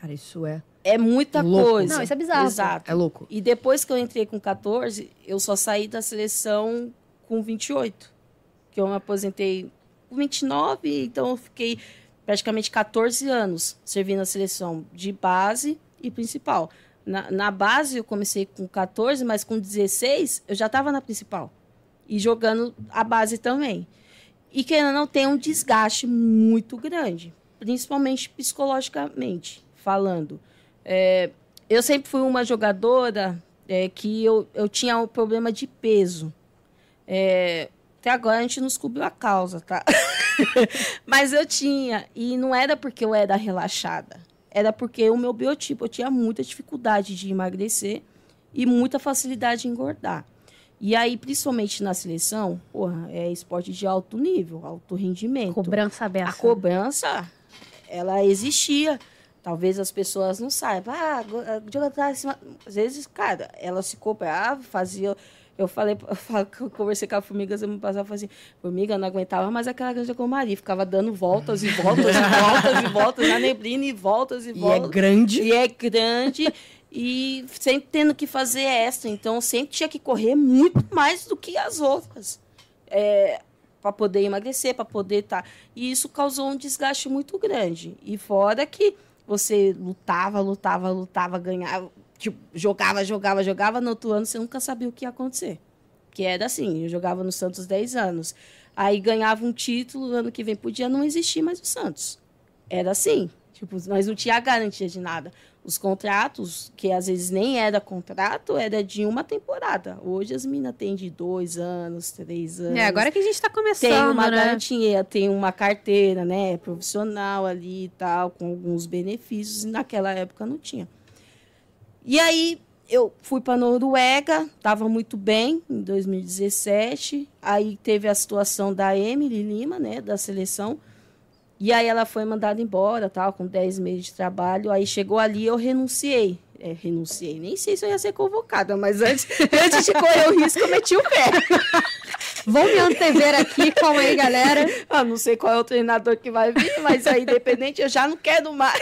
Cara, isso é. É muita Louco. coisa. Não, isso é bizarro. Exato. É louco. E depois que eu entrei com 14, eu só saí da seleção com 28. Que eu me aposentei com 29, então eu fiquei praticamente 14 anos servindo a seleção de base e principal. Na, na base eu comecei com 14, mas com 16 eu já estava na principal. E jogando a base também. E que ainda não tem um desgaste muito grande, principalmente psicologicamente falando. É, eu sempre fui uma jogadora é, que eu, eu tinha um problema de peso. É, até agora a gente não descobriu a causa, tá? [LAUGHS] Mas eu tinha. E não era porque eu era relaxada. Era porque o meu biotipo, eu tinha muita dificuldade de emagrecer e muita facilidade em engordar. E aí, principalmente na seleção, porra, é esporte de alto nível, alto rendimento. Cobrança aberta. A cobrança, ela existia. Talvez as pessoas não saibam. Ah, go- a jogadora tá acima. Às vezes, cara, ela se cobrava, fazia. Eu falei, eu conversei com a Formiga semana passada, eu falei assim, Formiga, não aguentava mais aquela granja com Maria, ficava dando voltas e voltas e voltas e voltas na neblina e voltas e E é voltas. grande. E é grande e sempre tendo que fazer extra. Então, sempre tinha que correr muito mais do que as outras. É, para poder emagrecer, para poder estar. E isso causou um desgaste muito grande. E fora que você lutava, lutava, lutava, ganhava, tipo, jogava, jogava, jogava, no outro ano você nunca sabia o que ia acontecer. Que era assim, eu jogava no Santos 10 anos. Aí ganhava um título, ano que vem podia não existir mais o Santos. Era assim. Tipo, nós não tinha garantia de nada. Os contratos, que às vezes nem era contrato, era de uma temporada. Hoje as minas têm de dois anos, três anos. É, agora que a gente tá começando, tem uma né? garantia, tem uma carteira, né, profissional ali e tal, com alguns benefícios, e naquela época não tinha. E aí eu fui para Noruega, estava muito bem em 2017. Aí teve a situação da Emily Lima, né, da seleção. E aí ela foi mandada embora, tal, com 10 meses de trabalho. Aí chegou ali, eu renunciei. É, renunciei. Nem sei se eu ia ser convocada, mas antes, [LAUGHS] antes de correr o risco, eu meti o pé. [LAUGHS] Vão me antever aqui, calma aí, galera. Ah, não sei qual é o treinador que vai vir, mas aí, independente, eu já não quero mais.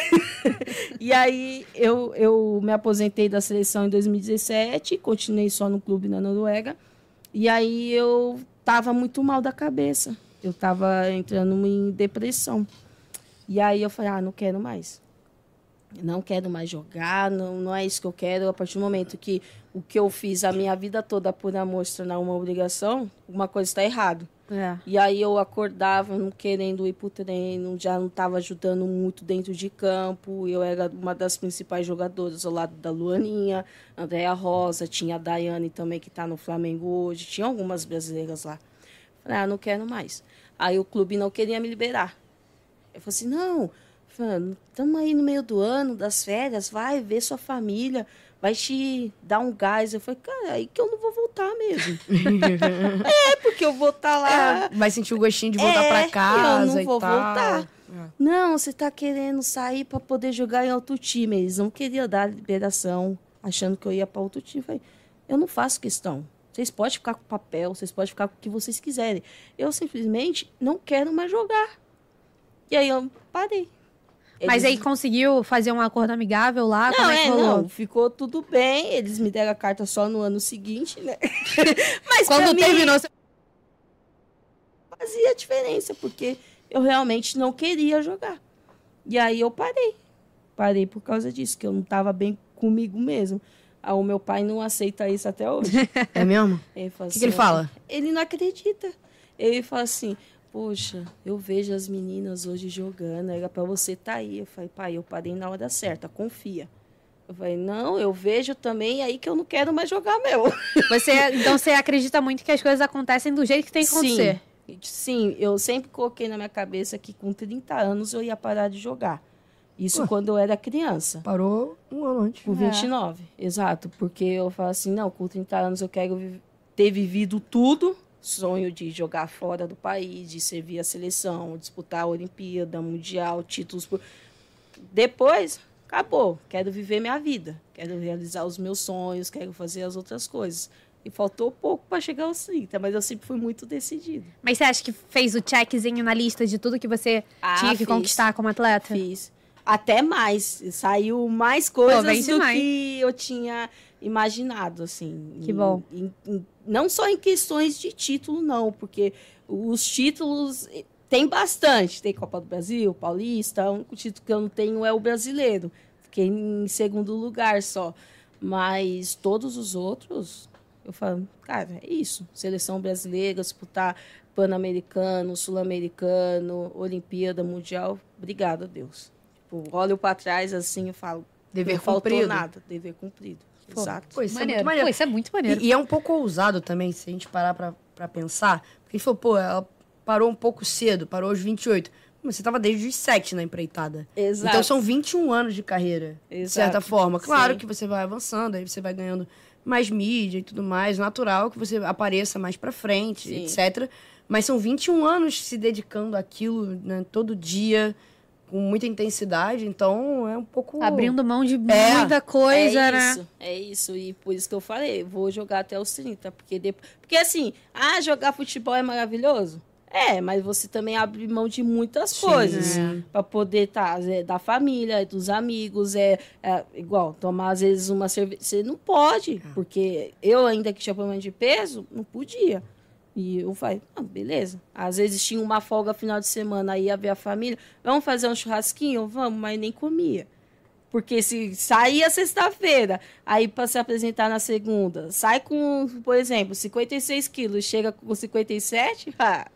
[LAUGHS] e aí, eu, eu me aposentei da seleção em 2017, continuei só no clube na Noruega. E aí, eu tava muito mal da cabeça. Eu tava entrando em depressão. E aí, eu falei, ah, não quero mais. Não quero mais jogar, não, não é isso que eu quero. A partir do momento que o que eu fiz a minha vida toda por amor se tornar uma obrigação, uma coisa está errado. É. E aí eu acordava não querendo ir pro treino, já não estava ajudando muito dentro de campo. Eu era uma das principais jogadoras ao lado da Luaninha, Andréa Rosa, tinha a Daiane também que está no Flamengo hoje, tinha algumas brasileiras lá. Falei, ah, não quero mais. Aí o clube não queria me liberar. Eu falei assim, não, estamos aí no meio do ano, das férias, vai ver sua família, vai te dar um gás. Eu falei, cara, aí que eu não vou voltar mesmo. [LAUGHS] é, porque eu vou estar lá. É, vai sentir o gostinho de voltar É, pra casa eu não e vou tal. voltar. É. Não, você tá querendo sair para poder jogar em outro time. Eles não queriam dar liberação, achando que eu ia para outro time. Eu falei, eu não faço questão. Vocês podem ficar com papel, vocês podem ficar com o que vocês quiserem. Eu simplesmente não quero mais jogar. E aí eu parei. Mas aí conseguiu fazer um acordo amigável lá? Não, Como é é, não, ficou tudo bem. Eles me deram a carta só no ano seguinte, né? [LAUGHS] Mas Quando mim, terminou, você- fazia diferença, porque eu realmente não queria jogar. E aí eu parei. Parei por causa disso, que eu não estava bem comigo mesmo. Ah, o meu pai não aceita isso até hoje. [LAUGHS] É mesmo? O que, que ele fala? Ele não acredita. Ele fala assim: Poxa, eu vejo as meninas hoje jogando, era pra você estar aí. Eu falei, pai, eu parei na hora certa, confia. Eu falei, não, eu vejo também aí que eu não quero mais jogar meu. [LAUGHS] você, então você acredita muito que as coisas acontecem do jeito que tem que acontecer. Sim, sim, eu sempre coloquei na minha cabeça que com 30 anos eu ia parar de jogar. Isso Ué. quando eu era criança. Parou um ano antes. Com 29, exato. Porque eu falo assim, não, com 30 anos eu quero ter vivido tudo. Sonho de jogar fora do país, de servir a seleção, disputar a Olimpíada, Mundial, títulos. Por... Depois, acabou. Quero viver minha vida. Quero realizar os meus sonhos, quero fazer as outras coisas. E faltou pouco para chegar aos 30, mas eu sempre fui muito decidida. Mas você acha que fez o checkzinho na lista de tudo que você Ah, tinha que fiz. conquistar como atleta? Fiz. Até mais. Saiu mais coisas bem do que eu tinha imaginado, assim. Que bom. em- em- não só em questões de título, não, porque os títulos tem bastante. Tem Copa do Brasil, Paulista. O único título que eu não tenho é o brasileiro. Fiquei em segundo lugar só. Mas todos os outros, eu falo, cara, é isso. Seleção brasileira, disputar Pan-Americano, Sul-Americano, Olimpíada, Mundial. Obrigada, Deus. Tipo, olho para trás assim e falo, Dever não faltou cumprido. nada. Dever cumprido. Exato. Pô, isso é Maneiro. muito maneiro. Pô, isso é muito maneiro. E, e é um pouco ousado também, se a gente parar pra, pra pensar. Porque a gente falou, pô, ela parou um pouco cedo, parou aos 28. Mas você tava desde os 7 na empreitada. Exato. Então são 21 anos de carreira, de Exato. certa forma. Claro Sim. que você vai avançando, aí você vai ganhando mais mídia e tudo mais. Natural que você apareça mais pra frente, Sim. etc. Mas são 21 anos se dedicando àquilo, né, todo dia, com muita intensidade. Então é um pouco. Abrindo mão de É. muita coisa, é né? Isso, é isso. E por isso que eu falei, vou jogar até os 30. Porque, depois... porque assim, ah, jogar futebol é maravilhoso? É, mas você também abre mão de muitas coisas para poder estar da família, dos amigos, é, é igual tomar às vezes uma cerveja, você não pode, porque eu ainda que tinha problema de peso, não podia. E eu falei, ah, beleza. Às vezes tinha uma folga final de semana, aí ia ver a família, vamos fazer um churrasquinho? Vamos, mas nem comia. Porque se saía sexta-feira, aí para se apresentar na segunda, sai com, por exemplo, 56 quilos, chega com 57, [LAUGHS] ah.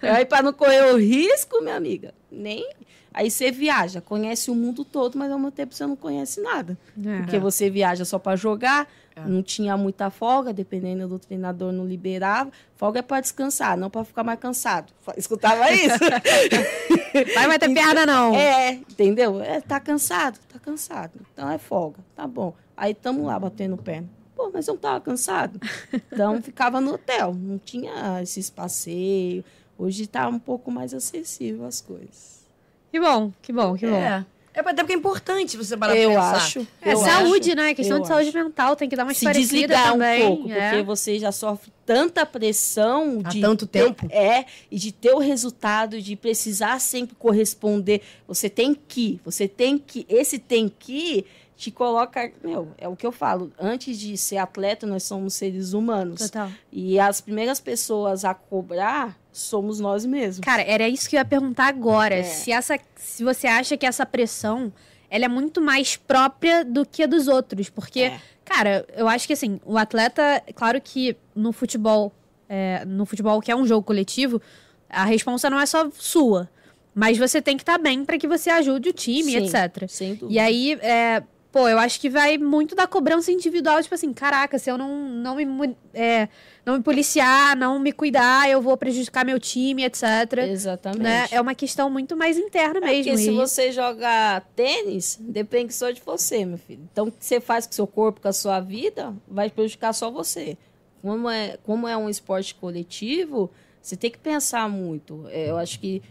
aí para não correr o risco, minha amiga, nem. Aí você viaja, conhece o mundo todo, mas ao mesmo tempo você não conhece nada. É. Porque você viaja só para jogar, não tinha muita folga, dependendo do treinador, não liberava. Folga é para descansar, não para ficar mais cansado. Escutava isso? [LAUGHS] Vai bater perna, não. É, entendeu? É, tá cansado, tá cansado. Então é folga, tá bom. Aí tamo lá batendo perna. Pô, mas eu não tava cansado. Então [LAUGHS] ficava no hotel, não tinha esses passeios. Hoje tá um pouco mais acessível as coisas. Que bom, que bom, que bom. É. É até porque é importante você parar eu pra pensar. acho. É eu saúde, acho, né? Questão eu de saúde acho. mental, tem que dar uma se desligar também. um pouco, é. porque você já sofre tanta pressão Há de tanto ter- tempo. é e de ter o resultado, de precisar sempre corresponder. Você tem que, você tem que, esse tem que te coloca, meu, é o que eu falo. Antes de ser atleta, nós somos seres humanos. Total. E as primeiras pessoas a cobrar somos nós mesmos. Cara, era isso que eu ia perguntar agora. É. Se, essa, se você acha que essa pressão ela é muito mais própria do que a dos outros. Porque, É. cara, eu acho que assim, o atleta, claro que no futebol, é, no futebol que é um jogo coletivo, a responsa não é só sua. Mas você tem que estar bem para que você ajude o time, Sim, etc. Sem dúvida. E aí, é, pô, eu acho que vai muito da cobrança individual, tipo assim, caraca, se eu não, não, me, é, não me policiar, não me cuidar, eu vou prejudicar meu time, etc. Exatamente. Né? É uma questão muito mais interna É mesmo. Porque se você joga tênis, depende só de você, meu filho. Então, o que você faz com o seu corpo, com a sua vida, vai prejudicar só você. Como é, como é um esporte coletivo, você tem que pensar muito. É, eu acho que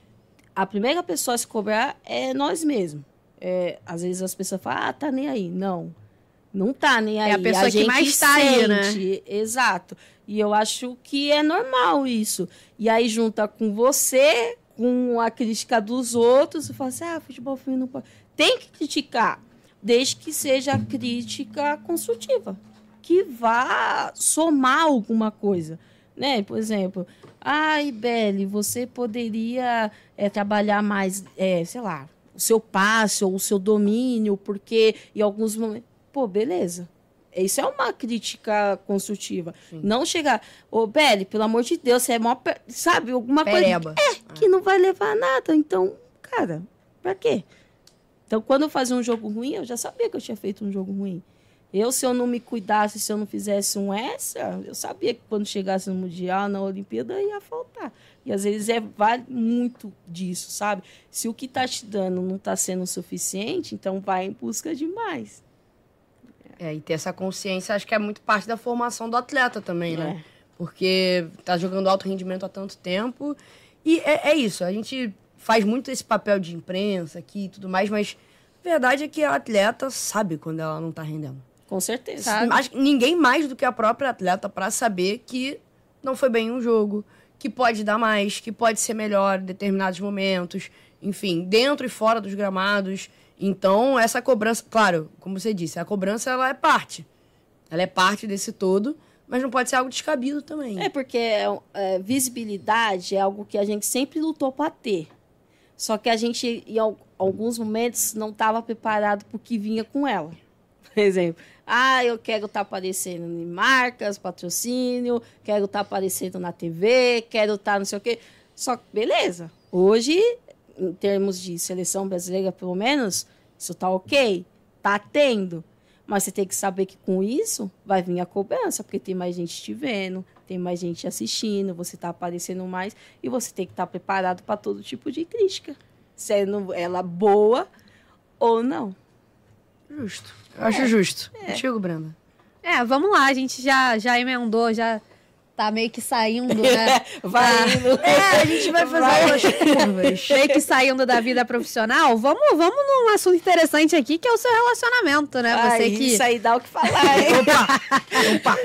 a primeira pessoa a se cobrar é nós mesmos. É, às vezes as pessoas falam, ah, tá nem aí. Não. Não tá nem aí. É a pessoa que mais tá aí, né? Exato. E eu acho que é normal isso. E aí junta com você, com a crítica dos outros, e fala assim: ah, futebol feminino não pode. Tem que criticar, desde que seja crítica construtiva, que vá somar alguma coisa. Né? Por exemplo, ai, Belle, você poderia é, trabalhar mais, é, sei lá, o seu passe ou o seu domínio, porque em alguns momentos. Pô, beleza. Isso é uma crítica construtiva. Sim. Não chegar, ô, Belle, pelo amor de Deus, você é mó. Sabe, alguma Pereba. coisa. É, que não vai levar a nada. Então, cara, pra quê? Então, quando eu fazia um jogo ruim, eu já sabia que eu tinha feito um jogo ruim. Eu, se eu não me cuidasse, se eu não fizesse um extra, eu sabia que quando chegasse no Mundial, na Olimpíada, ia faltar. E às vezes é, vale muito disso, sabe? Se o que está te dando não está sendo suficiente, então vai em busca de mais. É, e ter essa consciência acho que é muito parte da formação do atleta também, né? É. Porque tá jogando alto rendimento há tanto tempo. E é, é, isso, a gente faz muito esse papel de imprensa aqui e tudo mais, mas a verdade é que a atleta sabe quando ela não tá rendendo. Com certeza. Sabe? Ninguém mais do que a própria atleta para saber que não foi bem um jogo, que pode dar mais, que pode ser melhor em determinados momentos, enfim, dentro e fora dos gramados. Então, essa cobrança, claro, como você disse, a cobrança ela é parte. Ela é parte desse todo, mas não pode ser algo descabido também. É porque é, visibilidade é algo que a gente sempre lutou para ter. Só que a gente, em alguns momentos, não estava preparado para o que vinha com ela. [LAUGHS] Exemplo, ah, eu quero estar tá aparecendo em marcas, patrocínio, quero estar tá aparecendo na TV, quero estar tá não sei o quê. Só que, beleza. Hoje, em termos de seleção brasileira, pelo menos, isso tá ok. Tá tendo. Mas você tem que saber que com isso vai vir a cobrança, porque tem mais gente te vendo, tem mais gente assistindo, você está aparecendo mais e você tem que estar tá preparado para todo tipo de crítica, sendo ela boa ou não. Justo. Eu acho justo. É. Contigo, Brenda. É, vamos lá, a gente já, já emendou, já tá meio que saindo, né? [LAUGHS] vai tá. indo. É, a gente vai fazer vai. umas curvas. meio que saindo da vida profissional. Vamos, vamos num assunto interessante aqui, que é o seu relacionamento, né? Você aí, que... Isso aí dá o que falar, [LAUGHS] hein? opa, opa.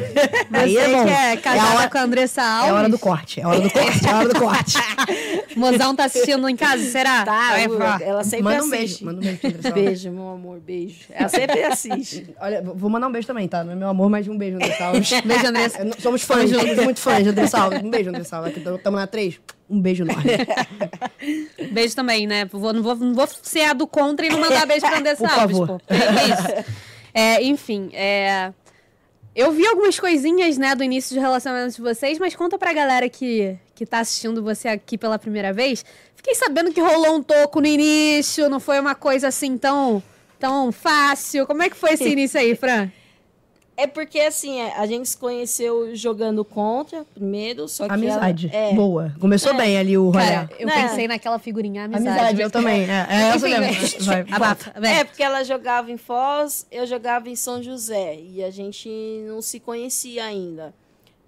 Aí Você é bom. que é casada é hora, com a Andressa Alves. É hora do corte, é hora do corte, é hora do corte. [LAUGHS] Mozão tá assistindo em casa, será? Tá, ela sempre manda um beijo, manda um beijo pra Andressa Beijo, meu amor, beijo. Ela sempre assiste. Olha, vou mandar um beijo também, tá? Não é meu amor, mas um beijo, Andressa Alves. Beijo, Andressa. Somos fãs muito fãs de Andressa [LAUGHS] Alves. Um beijo, Andressa Alves. Estamos na três. Um beijo enorme. [LAUGHS] beijo também, né? Vou, não, vou, não vou ser a do contra e não mandar beijo pra Andressa [LAUGHS] Por Alves, favor. isso. É, enfim, é... Eu vi algumas coisinhas, né, do início de relacionamento de vocês, mas conta pra galera que, que tá assistindo você aqui pela primeira vez. Fiquei sabendo que rolou um toco no início, não foi uma coisa assim tão, tão fácil. Como é que foi esse início aí, Fran? É porque, assim, é, a gente se conheceu jogando contra, primeiro, só que... Amizade. Ela, é, Boa. Começou é. bem ali o Cara, eu né? pensei naquela figurinha amizade. Amizade, eu também. É, é essa mesmo. Vai, é, porque ela jogava em Foz, eu jogava em São José. E a gente não se conhecia ainda.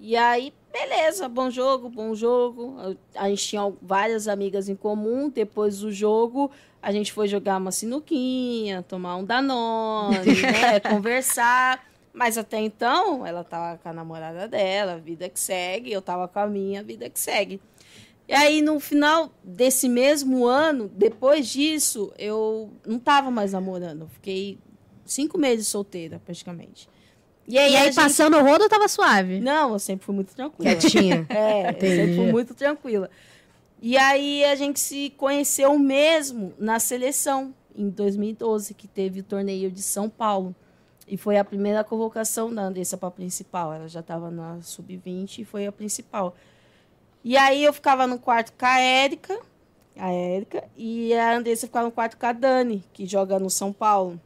E aí, beleza, bom jogo, bom jogo. A gente tinha várias amigas em comum. Depois do jogo, a gente foi jogar uma sinuquinha, tomar um Danone, [LAUGHS] né, conversar. Mas até então, ela tava com a namorada dela, vida que segue, eu tava com a minha, vida que segue. E aí, no final desse mesmo ano, depois disso, eu não tava mais namorando. Fiquei cinco meses solteira, praticamente. E aí, e aí gente... passando o rodo, eu tava suave? Não, eu sempre fui muito tranquila. Quietinha. [LAUGHS] É, eu sempre fui muito tranquila. E aí, a gente se conheceu mesmo na seleção, em 2012, que teve o torneio de São Paulo. E foi a primeira convocação da Andressa para principal. Ela já estava na sub-20 e foi a principal. E aí eu ficava no quarto com a Érica, a Érica, e a Andressa ficava no quarto com a Dani, que joga no São Paulo.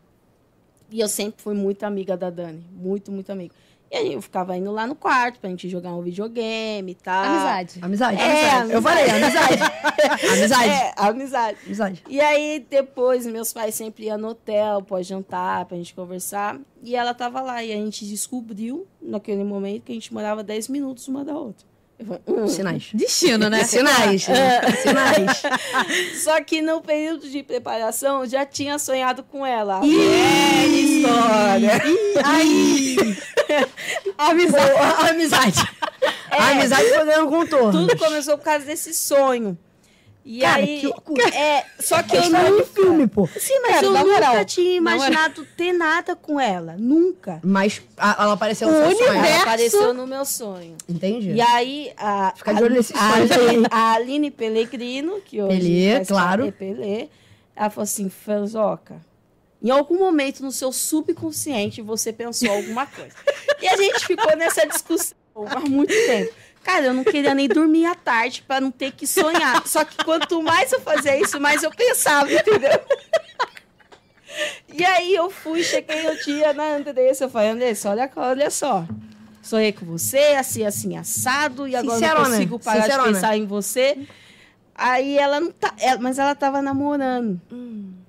E eu sempre fui muito amiga da Dani, muito, muito amiga. E aí eu ficava indo lá no quarto pra gente jogar um videogame e tal. Amizade. Amizade. É, amizade. Eu falei, amizade. [LAUGHS] amizade. É, amizade. Amizade. E aí depois meus pais sempre iam no hotel pós-jantar pra gente conversar. E ela tava lá. E a gente descobriu, naquele momento, que a gente morava 10 minutos uma da outra. Falei, hum. Sinais. Destino, né? [LAUGHS] Sinais. Né? Sinais. [LAUGHS] Só que no período de preparação eu já tinha sonhado com ela. Yes! história. Aí. Amizade. a amizade. A amizade foi ganhando contorno. Tudo começou por causa desse sonho. E Cara, aí, que loucura. é, só que eu nunca, filme, pô. Sim, mas Cara, eu nunca moral, tinha moral. imaginado ter nada com ela, nunca. Mas a- ela apareceu no O seu sonho. universo- Ela apareceu no meu sonho. Entendi. E aí, a, Fica de olho nesses a, sonhos aí. a Aline Pellegrino, que hoje Pelé, faz claro. é Pelé, ela falou assim, Franzoca, em algum momento no seu subconsciente você pensou alguma coisa. e a gente ficou nessa discussão há muito tempo. Cara, eu não queria nem dormir à tarde para não ter que sonhar. Só que quanto mais eu fazia isso, mais eu pensava, entendeu? E aí eu fui, cheguei o dia na Andressa, eu falei, Andressa, olha, olha só. Sonhei com você, assim, assim, assado, e agora eu Sincerona, não consigo parar sincerona. de pensar em você. Aí ela não tá. ela- mas ela tava namorando.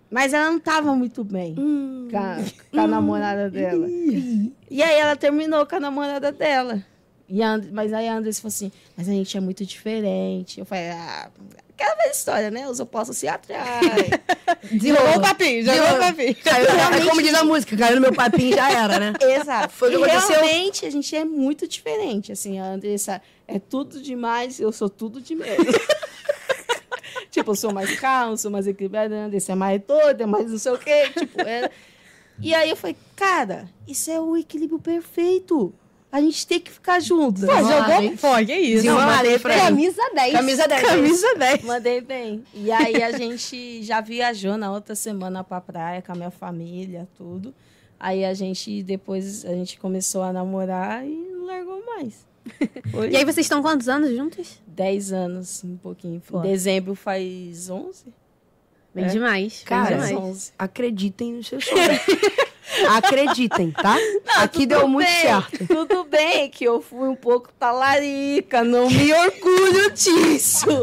Mas ela não tava muito bem com, a, com a namorada dela. E aí ela terminou com a namorada dela. E a And- mas aí a Andressa falou assim, mas a gente é muito diferente. Eu falei, ah, aquela velha história, né? Os opostos se atraem. [LAUGHS] Jogou o papinho, jogou o papinho. Caiu, é como diz a música, caiu no meu papinho já era, né? [LAUGHS] Exato. Foi e realmente a gente é muito diferente. Assim, a Andressa é tudo demais, eu sou tudo de menos. [LAUGHS] tipo, eu sou mais calmo, sou mais equilibrada, a Andressa é mais doida, é mais não sei o quê. Tipo, é... E aí eu falei, cara, isso é o equilíbrio perfeito. A gente tem que ficar junto. Pô, jogou. Pô, que isso. Não, pra ele. Camisa 10. Camisa 10. Camisa 10. Mandei bem. E aí a gente já viajou na outra semana pra praia com a minha família, tudo. Aí a gente depois a gente começou a namorar e não largou mais. [LAUGHS] Foi E aí vocês estão quantos anos juntos? 10 anos, um pouquinho. Em dezembro faz 11? Bem É. demais. Cara, bem demais. 11. Acreditem nos seus sonhos. [LAUGHS] Acreditem, tá? Aqui deu Tudo muito bem, certo. Tudo bem que eu fui um pouco talarica, não me orgulho [LAUGHS] disso.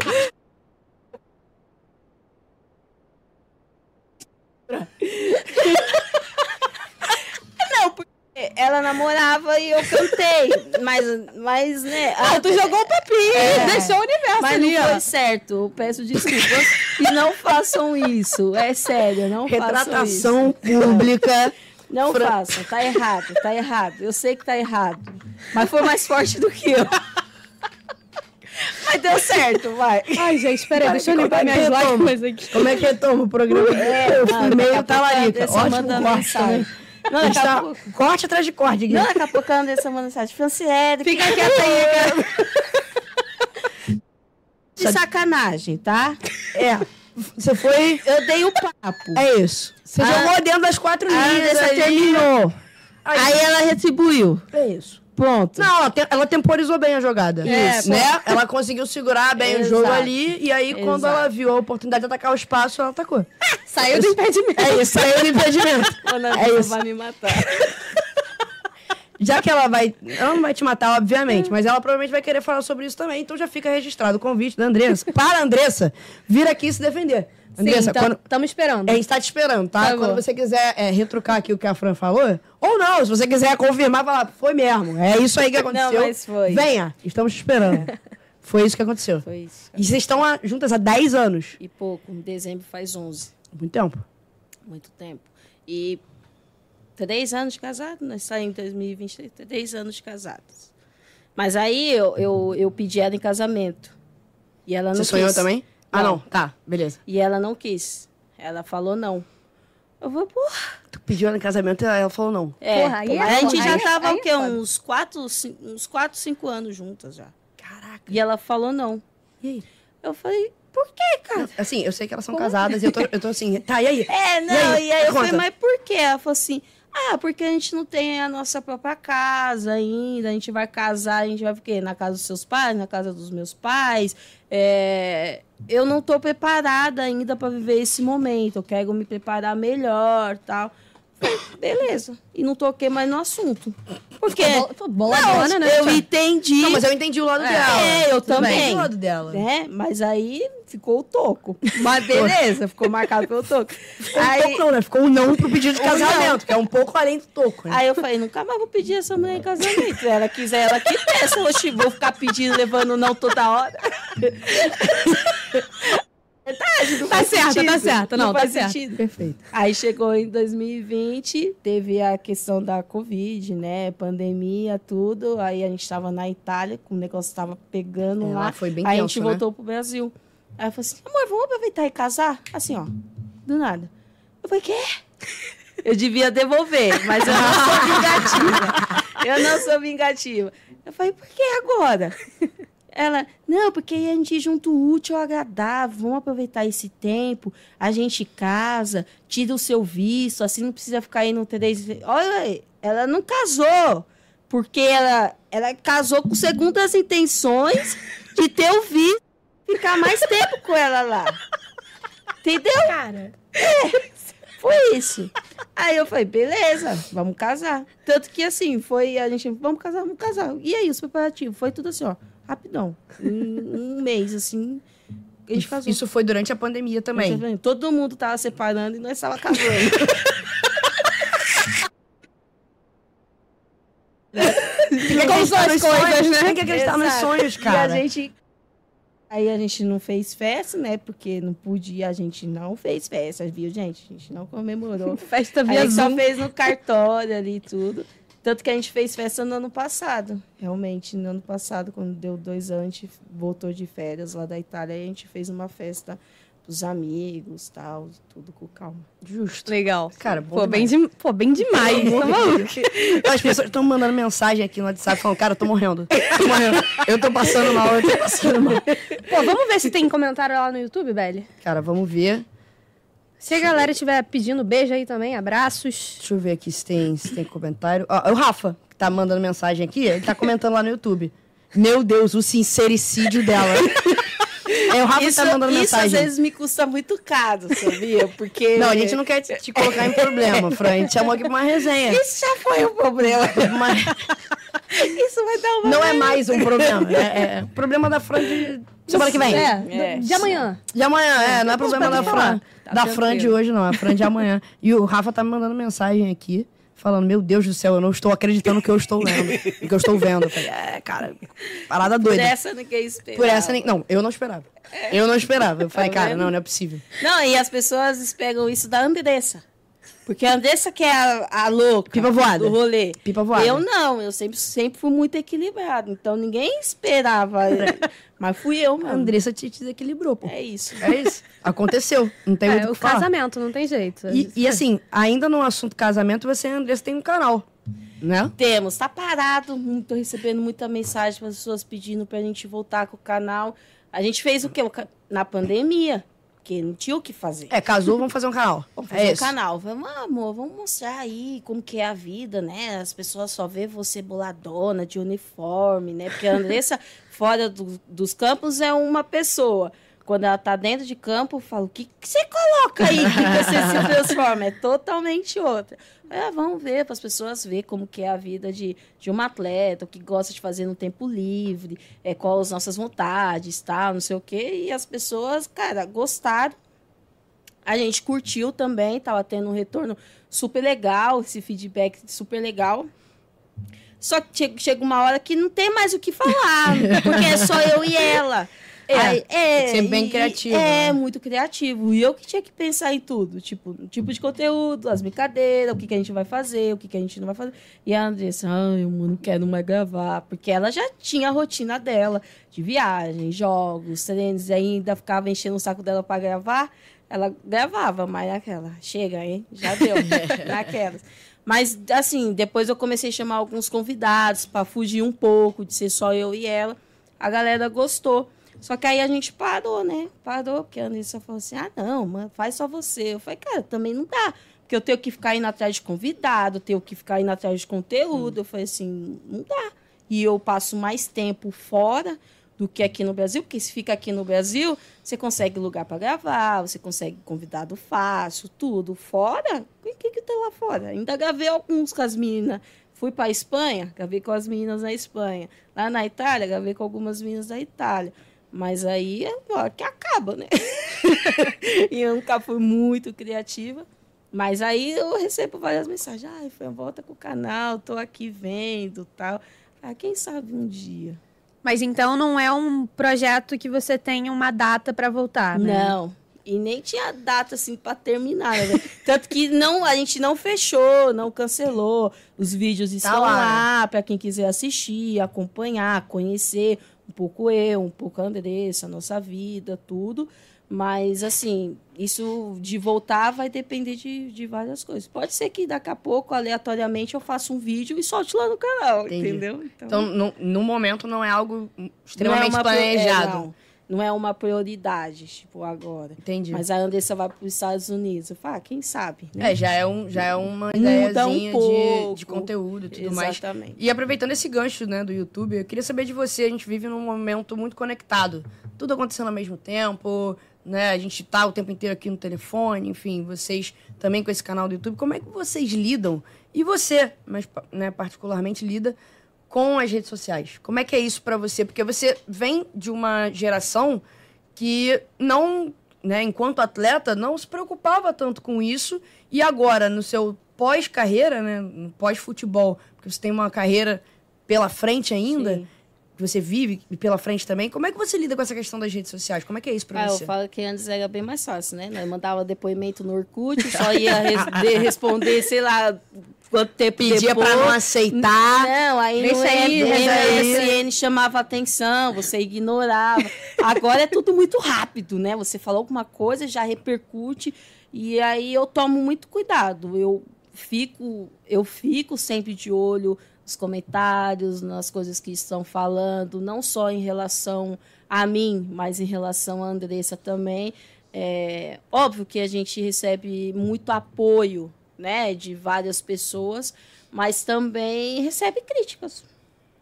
Não, ela namorava e eu cantei, mas, mas né? [LAUGHS] Ah, tu jogou o papinho. É. Deixou o universo Mas ali, não ó. foi certo. Eu peço desculpas e não façam isso. É sério, não façam isso. Retratação pública. Não Fran- façam, tá errado, tá errado. Eu sei que tá errado. Mas foi mais forte do que eu. Mas deu certo, vai. Ai, gente, peraí, deixa eu limpar é minhas retoma? lágrimas aqui. Como é que retoma o programa? eu fui Mano, meio talarica. Andressa Ótimo manda mensagem. também. Não, A gente a tá pouco. corte atrás de corte. Não, daqui a pouco a Andressa manda mensagem. Franciele, Fica quieta aí, cara. de sacanagem, tá? É. Você foi. Eu dei o papo. É isso. Você Ah. jogou dentro das quatro A linhas. Andressa aí. terminou. Aí, Aí ela retribuiu. É isso. Pronto. Não, ela, te- ela temporizou bem a jogada. Isso. Né? Ela conseguiu segurar bem o Exato. jogo ali. E aí, quando Exato. ela viu a oportunidade de atacar o espaço, ela atacou. [LAUGHS] Saiu do impedimento. É isso, saiu do impedimento. [LAUGHS] Quando É isso. vai me matar. [LAUGHS] Já que ela vai. Ela não vai te matar, obviamente, mas ela provavelmente vai querer falar sobre isso também. Então já fica registrado o convite da Andressa. Para a Andressa vir aqui se defender. Andressa, Sim, quando. estamos esperando. A gente tá te esperando, tá? Favor. Quando você quiser é, retrucar aqui o que a Fran falou, ou não, se você quiser confirmar, falar, foi mesmo. É isso aí que [LAUGHS] aconteceu. mas foi. Venha, estamos te esperando. [LAUGHS] foi isso que aconteceu. Foi isso. E vocês estão juntas há 10 anos. E pouco. Em dezembro faz 11. Muito tempo. Muito tempo. E três anos de casado, nós saímos em 2023, três anos de casados. Mas aí eu, eu, eu pedi ela em casamento. E ela não Você quis. sonhou também? Ah, Não. não. Tá, beleza. E ela não quis. Ela falou não. Eu vou, porra. Tu pediu ela em casamento e ela falou não. É, Porra, aí é a gente já Aí- tava aí o é quê? Uns quatro, cin- uns quatro, cinco anos juntas já. Caraca. E ela falou não. E aí? Eu falei, por quê, cara? Assim, eu sei que elas são casadas e eu tô, eu tô assim, tá, e aí? É, não, aí? e aí, eu Conta. falei, mas por quê? Ela falou assim, ah, porque a gente não tem a nossa própria casa ainda, a gente vai casar, a gente vai ficar na casa dos seus pais, na casa dos meus pais. É, eu não tô preparada ainda para viver esse momento, eu quero me preparar melhor, tal. Falei, Beleza. E não toquei mais no assunto. Porque Pô, boladona, não, né? eu entendi. Não, mas eu entendi o lado É, dela. é, eu Tudo bem, também. entendi o lado dela. né? Mas aí ficou o toco. Mas beleza, ficou marcado pelo toco. Ficou um Aí, pouco não, né? Ficou um não pro pedido de Um não. casamento, que é um pouco além do toco, né? aí eu falei, nunca mais vou pedir essa mulher em casamento. Se ela quiser, ela que peça. Oxi, vou ficar pedindo, levando não toda hora. [LAUGHS] Não Tá faz certo, sentido. tá certo. Não, tá faz certo. sentido. Perfeito. Aí chegou em 2020, teve a questão da Covid, né? Pandemia, tudo. Aí a gente tava na Itália, com o negócio tava pegando É, lá. foi bem Aí a tenso, gente né? voltou pro Brasil. Aí eu falei assim, amor, vamos aproveitar e casar? Assim, ó, do nada. Eu falei, quê? Eu devia devolver, mas eu não sou vingativa. Eu não sou vingativa. Eu falei, por que agora? Ela, não, porque a gente junta o útil ao agradável, vamos aproveitar esse tempo, a gente casa, tira o seu visto, assim não precisa ficar indo três vezes. Olha, ela não casou, porque ela, ela casou com segundas intenções de ter o visto, ficar mais tempo com ela lá. Entendeu? Cara. Foi isso. Aí eu falei, beleza, vamos casar. Tanto que assim, foi a gente, vamos casar, vamos casar. E aí, os preparativos, foi tudo assim, ó, rapidão. Em um mês, assim, a gente casou. Isso foi durante a pandemia também. Todo mundo tava separando e nós tava casando. [LAUGHS] Tem que Como acreditar são as nos coisas, sonhos, né? Tem que acreditar nos Exato. sonhos, cara. E a gente. Aí a gente não fez festa, né? Porque não podia, a gente não fez festa, viu, gente? A gente não comemorou. [LAUGHS] Festa A via gente só Zoom. fez no cartório ali e tudo. Tanto que a gente fez festa no ano passado. Realmente, no ano passado, quando deu dois anos, a gente voltou de férias lá da Itália. A gente fez uma festa pros amigos tal, tudo com calma. Justo. Legal. Cara, bom Pô, bem, demais. de, pô, bem demais. tá maluco? As pessoas estão mandando mensagem aqui no WhatsApp falando, cara, eu tô morrendo. Tô morrendo. Eu tô passando mal, eu tô passando mal. Pô, vamos ver se tem comentário lá no YouTube, Belly. Cara, vamos ver. Se a galera estiver pedindo beijo aí também, abraços. Deixa eu ver aqui se tem, se tem comentário. Ó, o Rafa, que tá mandando mensagem aqui, ele tá comentando lá no YouTube. Meu Deus, o sincericídio dela. É, o Rafa isso, tá mandando isso às mensagem. vezes me custa muito caro, sabia? Porque. Não, a gente não quer te, te colocar em problema, Fran. A gente chamou aqui pra uma resenha. Isso já foi um problema. Mas Isso vai dar uma. não é mais um problema. É, é problema da Fran de semana que vem. É, É. de amanhã. De amanhã, é, não é problema da falar. Fran. Tá da Fran de hoje, não. A Fran de amanhã. E o Rafa tá me mandando mensagem aqui, falando: Meu Deus do céu, eu não estou acreditando no que eu estou lendo. no [LAUGHS] que eu estou vendo. Eu falei, é, cara, parada Por doida. essa ninguém espera. Por essa, nem- não, eu não esperava. Eu não esperava. Eu falei, Tá cara, não, não é possível. Não, e as pessoas pegam isso da Andressa. Porque a Andressa que é a, a louca Pipa voada. do rolê. Pipa voada. Eu não, eu sempre, sempre fui muito equilibrado. Então ninguém esperava. [LAUGHS] mas fui eu, A mano. Andressa te desequilibrou, pô. É isso. É isso. Aconteceu. Não tem muito É, o o que falar. casamento, não tem jeito. E, e assim, ainda no assunto casamento, você e a Andressa tem um canal, né? Temos, tá parado. Hum, Tô recebendo muita mensagem das pessoas pedindo pra gente voltar com o canal. A gente fez o quê? Na pandemia. Porque não tinha o que fazer. É, casou, vamos fazer um canal. [LAUGHS] Vamos é fazer um isso. canal. Vamos, ah, amor, vamos mostrar aí como que é a vida, né? As pessoas só vê você boladona, de uniforme, né? Porque a Andressa, [LAUGHS] fora do- dos campos, é uma pessoa. Quando ela tá dentro de campo, eu falo, o que, que você coloca aí que você se [LAUGHS] transforma? É totalmente outra. É, vamos ver, para as pessoas ver como que é a vida de, de uma atleta, o que gosta de fazer no tempo livre, é, quais as nossas vontades, tal, não sei o quê. E as pessoas, cara, gostaram. A gente curtiu também, tava tendo um retorno super legal, esse feedback super legal. Só que chega uma hora que não tem mais o que falar, [LAUGHS] porque é só eu e ela. É, é, ser bem e- criativo, É, né? muito criativo. E eu que tinha que pensar em tudo. Tipo, o tipo de conteúdo, as brincadeiras, o que, que a gente vai fazer, o que, que a gente não vai fazer. E a Andressa, ai, eu não quero mais gravar. Porque ela já tinha a rotina dela de viagem, jogos, treinos, e ainda ficava enchendo o saco dela para gravar. Ela gravava, mas naquela, chega, hein? Já deu, [LAUGHS] naquelas. Mas, assim, depois eu comecei a chamar alguns convidados para fugir um pouco, de ser só eu e ela. A galera gostou. Só que aí a gente parou, né? Parou, porque a Anissa falou assim: ah, não, mano, faz só você. Eu falei, cara, também não dá. Porque eu tenho que ficar indo atrás de convidado, tenho que ficar indo atrás de conteúdo. Eu falei assim, não dá. E eu passo mais tempo fora do que aqui no Brasil, porque se fica aqui no Brasil, você consegue lugar para gravar, você consegue convidado fácil, tudo. Fora, o que que tem lá fora? Ainda gravei alguns com as meninas. Fui para Espanha, gravei com as meninas na Espanha. Lá na Itália, gravei com algumas meninas da Itália. Mas aí é pior que acaba, né? [LAUGHS] e eu nunca fui muito criativa. Mas aí eu recebo várias mensagens. Ai, foi uma volta com o canal, tô aqui vendo tal. Ah, quem sabe um dia. Mas então não é um projeto que você tenha uma data pra voltar, né? Não. E nem tinha data assim para terminar, né? [LAUGHS] Tanto que não, a gente não fechou, não cancelou. Os vídeos tá estão tá lá, lá para quem quiser assistir, acompanhar, conhecer um pouco eu, um pouco a Andressa, a nossa vida, tudo. Mas, assim, isso de voltar vai depender de, de várias coisas. Pode ser que daqui a pouco, aleatoriamente, eu faça um vídeo e solte lá no canal, Entendi. entendeu? Então, então no, no, momento, não é algo extremamente não é planejado. É, não é uma prioridade, tipo, agora. Entendi. Mas a Andressa vai para os Estados Unidos. Eu falo, ah, quem sabe? Né? É, já é, um, já é uma ideiazinha um de, de conteúdo e tudo Exatamente. mais. E aproveitando esse gancho né, do YouTube, eu queria saber de você. A gente vive num momento muito conectado. Tudo acontecendo ao mesmo tempo, né? A gente tá o tempo inteiro aqui no telefone, enfim, vocês também com esse canal do YouTube. Como é que vocês lidam? E você, mas né, particularmente, lida com as redes sociais. Como é que é isso para você? Porque você vem de uma geração que não, né, enquanto atleta, não se preocupava tanto com isso e agora no seu pós-carreira, né, pós-futebol, porque você tem uma carreira pela frente ainda, Sim. Que você vive pela frente também. Como é que você lida com essa questão das redes sociais? Como é que é isso para ah, você? Eu falo que antes era bem mais fácil, né? Eu mandava depoimento no Orkut, só ia res [LAUGHS] responder, sei lá, quanto tempo Pedia depois. pra não aceitar. Não, aí no MSN chamava atenção, você ignorava. Agora é tudo muito rápido, né? Você falou alguma coisa, já repercute. E aí eu tomo muito cuidado. Eu fico, eu fico sempre de olho nos comentários, nas coisas que estão falando, não só em relação a mim, mas em relação a Andressa também. É óbvio que a gente recebe muito apoio né, de várias pessoas, mas também recebe críticas,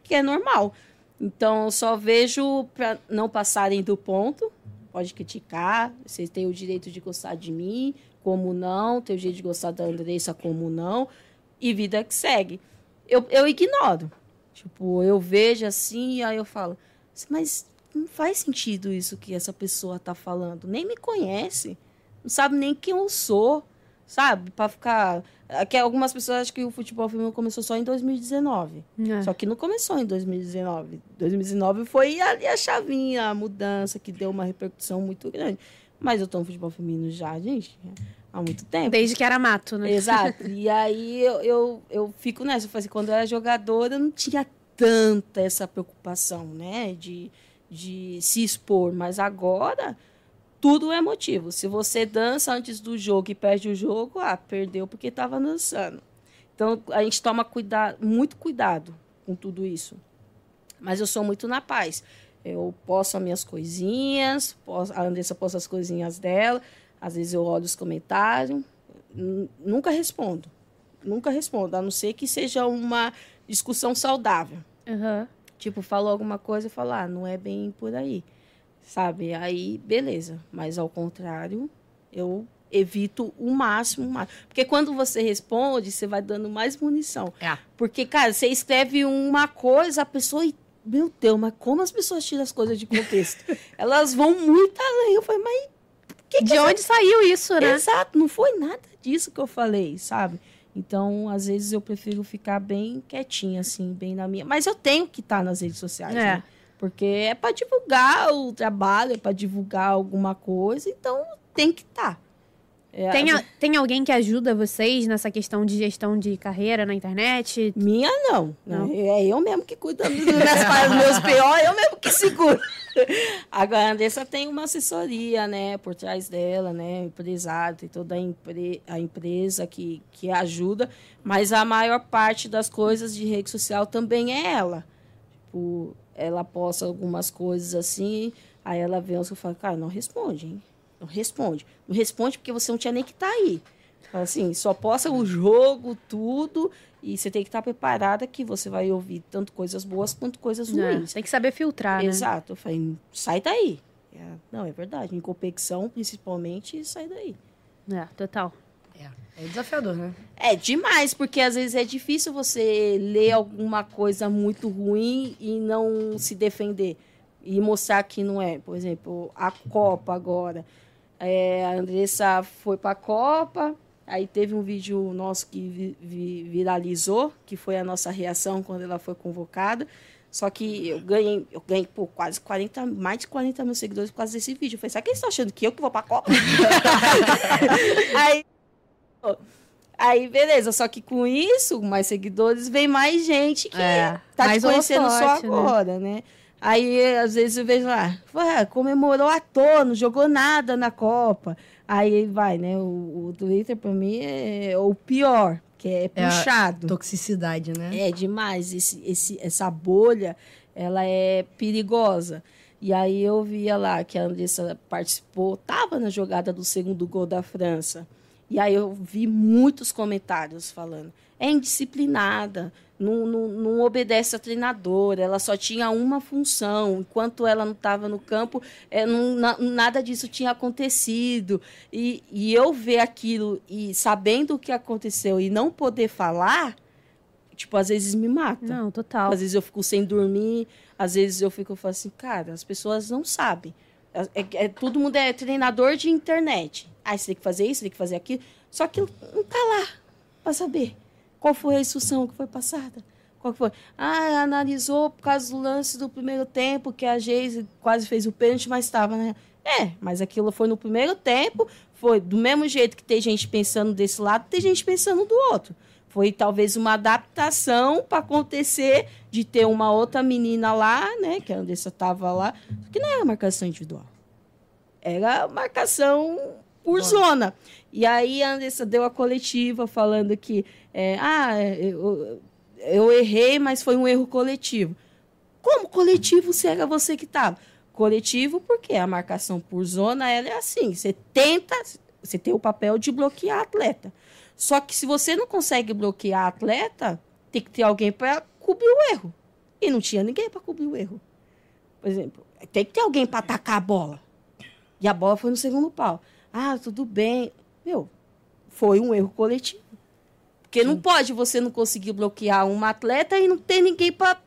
que é normal. Então, eu só vejo para não passarem do ponto. Pode criticar, vocês têm o direito de gostar de mim, como não, tem o direito de gostar da Andressa, como não, e vida que segue. Eu, eu ignoro. Tipo, eu vejo assim, aí eu falo, mas não faz sentido isso que essa pessoa está falando. Nem me conhece, não sabe nem quem eu sou sabe? Para ficar. Que algumas pessoas acham que o futebol feminino começou só em 2019. É. Só que não começou em 2019. 2019 foi ali a chavinha, a mudança que deu uma repercussão muito grande. Mas eu tô no futebol feminino já, gente, há muito tempo. Desde que era mato, né? Exato. e aí eu, eu, eu fico nessa. Eu assim, quando eu era jogadora, não tinha tanta essa preocupação, né? De, de se expor. Mas agora tudo é motivo. Se você dança antes do jogo e perde o jogo, ah, perdeu porque estava dançando. Então a gente toma cuidado, muito cuidado com tudo isso. Mas eu sou muito na paz. Eu posto as minhas coisinhas, posso, a Andressa posta as coisinhas dela, às vezes eu olho os comentários, nunca respondo. Nunca respondo, a não ser que seja uma discussão saudável. Uhum. Tipo, falou alguma coisa e falo, ah, não é bem por aí sabe? Aí, beleza. Mas ao contrário, eu evito o máximo, o máximo. Porque quando você responde, você vai dando mais munição. É. Porque, cara, você escreve uma coisa, a pessoa. Meu Deus, mas como as pessoas tiram as coisas de contexto? [LAUGHS] Elas vão muito além. Eu falei, mas. Que de onde saiu isso, né? Exato, não foi nada disso que eu falei, sabe? Então, às vezes eu prefiro ficar bem quietinha, assim, bem na minha. Mas eu tenho que estar nas redes sociais, é. né? Porque é para divulgar o trabalho, é para divulgar alguma coisa, então tem que estar. É, tem, a, tem alguém que ajuda vocês nessa questão de gestão de carreira na internet? Minha não. não. É eu mesmo que cuido dos meus, meus PO, eu mesmo que seguro. Agora, a Andressa tem uma assessoria, né, por trás dela, né, empresário, tem toda a, empre a empresa que, que ajuda, mas a maior parte das coisas de rede social também é ela. Tipo, ela posta algumas coisas assim, aí ela vê e fala, cara, não responde, hein? Não responde. Não responde porque você não tinha nem que estar tá aí. Assim, só posta o jogo, tudo, e você tem que estar preparada que você vai ouvir tanto coisas boas quanto coisas é, ruins. É, tem que saber filtrar, Exato. né? Eu falei, sai daí. É, não, é verdade. Em competição, principalmente, sai daí. É, total. É desafiador, né? É demais, porque às vezes é difícil você ler alguma coisa muito ruim e não se defender. E mostrar que não é. Por exemplo, a Copa agora. É, a Andressa foi para a Copa, Aí teve um vídeo nosso que vi, vi, viralizou, que foi a nossa reação quando ela foi convocada. Só que eu ganhei, eu ganhei pô, quase 40, mais de 40 mil seguidores por causa desse vídeo. Eu falei, será que eles estão achando que eu que vou pra Copa? [LAUGHS] aí, aí, beleza. Só que com isso, mais seguidores, vem mais gente que é, tá te conhecendo só né? agora, né? né? Aí, às vezes, eu vejo lá, ah, comemorou à toa, não jogou nada na Copa. Aí vai, né? O, o Twitter, pra mim, é o pior que é, é puxado. toxicidade, né? É demais. Esse, esse, essa bolha, ela é perigosa. E aí eu via lá que a Andressa participou, estava na jogada do segundo gol da França. E aí eu vi muitos comentários falando: é indisciplinada, não, não, não obedece a treinadora, ela só tinha uma função. Enquanto ela não estava no campo, é, não, na, nada disso tinha acontecido. E, e eu ver aquilo e sabendo o que aconteceu e não poder falar, tipo, às vezes me mata. Não, total. Às vezes eu fico sem dormir, às vezes eu fico eu assim, cara, as pessoas não sabem. É, é, é, todo mundo é treinador de internet. Ah, você tem que fazer isso, você tem que fazer aquilo. Só que não tá lá para saber. Qual foi a instrução que foi passada? Qual foi? Ah, analisou por causa do lance do primeiro tempo, que a Geise quase fez o pênalti, mas estava, né? É, mas aquilo foi no primeiro tempo, foi do mesmo jeito que tem gente pensando desse lado, tem gente pensando do outro. Foi talvez uma adaptação para acontecer de ter uma outra menina lá, né? Que a Andressa estava lá, que não era marcação individual. Era marcação por zona. E aí a Andressa deu a coletiva falando que, é, ah, eu, eu errei, mas foi um erro coletivo. Como coletivo se era você que estava? Coletivo porque a marcação por zona ela é assim, você tenta, você tem o papel de bloquear atleta. Só que se você não consegue bloquear atleta, tem que ter alguém para cobrir o erro. E não tinha ninguém para cobrir o erro. Por exemplo, tem que ter alguém para atacar a bola. E a bola foi no segundo pau. Ah, tudo bem. Meu, foi um erro coletivo. Porque Sim. não pode você não conseguir bloquear um atleta e não ter ninguém para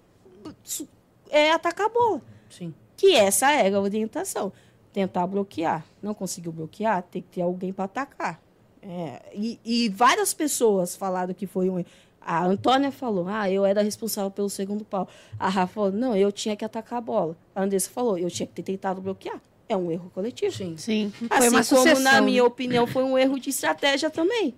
é, atacar a bola. Sim. Que essa era a orientação. Tentar bloquear. Não conseguiu bloquear, tem que ter alguém para atacar. É, e, e, várias pessoas falaram que foi um erro. A Antônia falou, ah, eu era responsável pelo segundo pau. A Rafa falou, não, eu tinha que atacar a bola. A Andressa falou, eu tinha que ter tentado bloquear é um erro coletivo. Sim. Sim. Assim uma como, na minha né? opinião, foi um erro de estratégia também.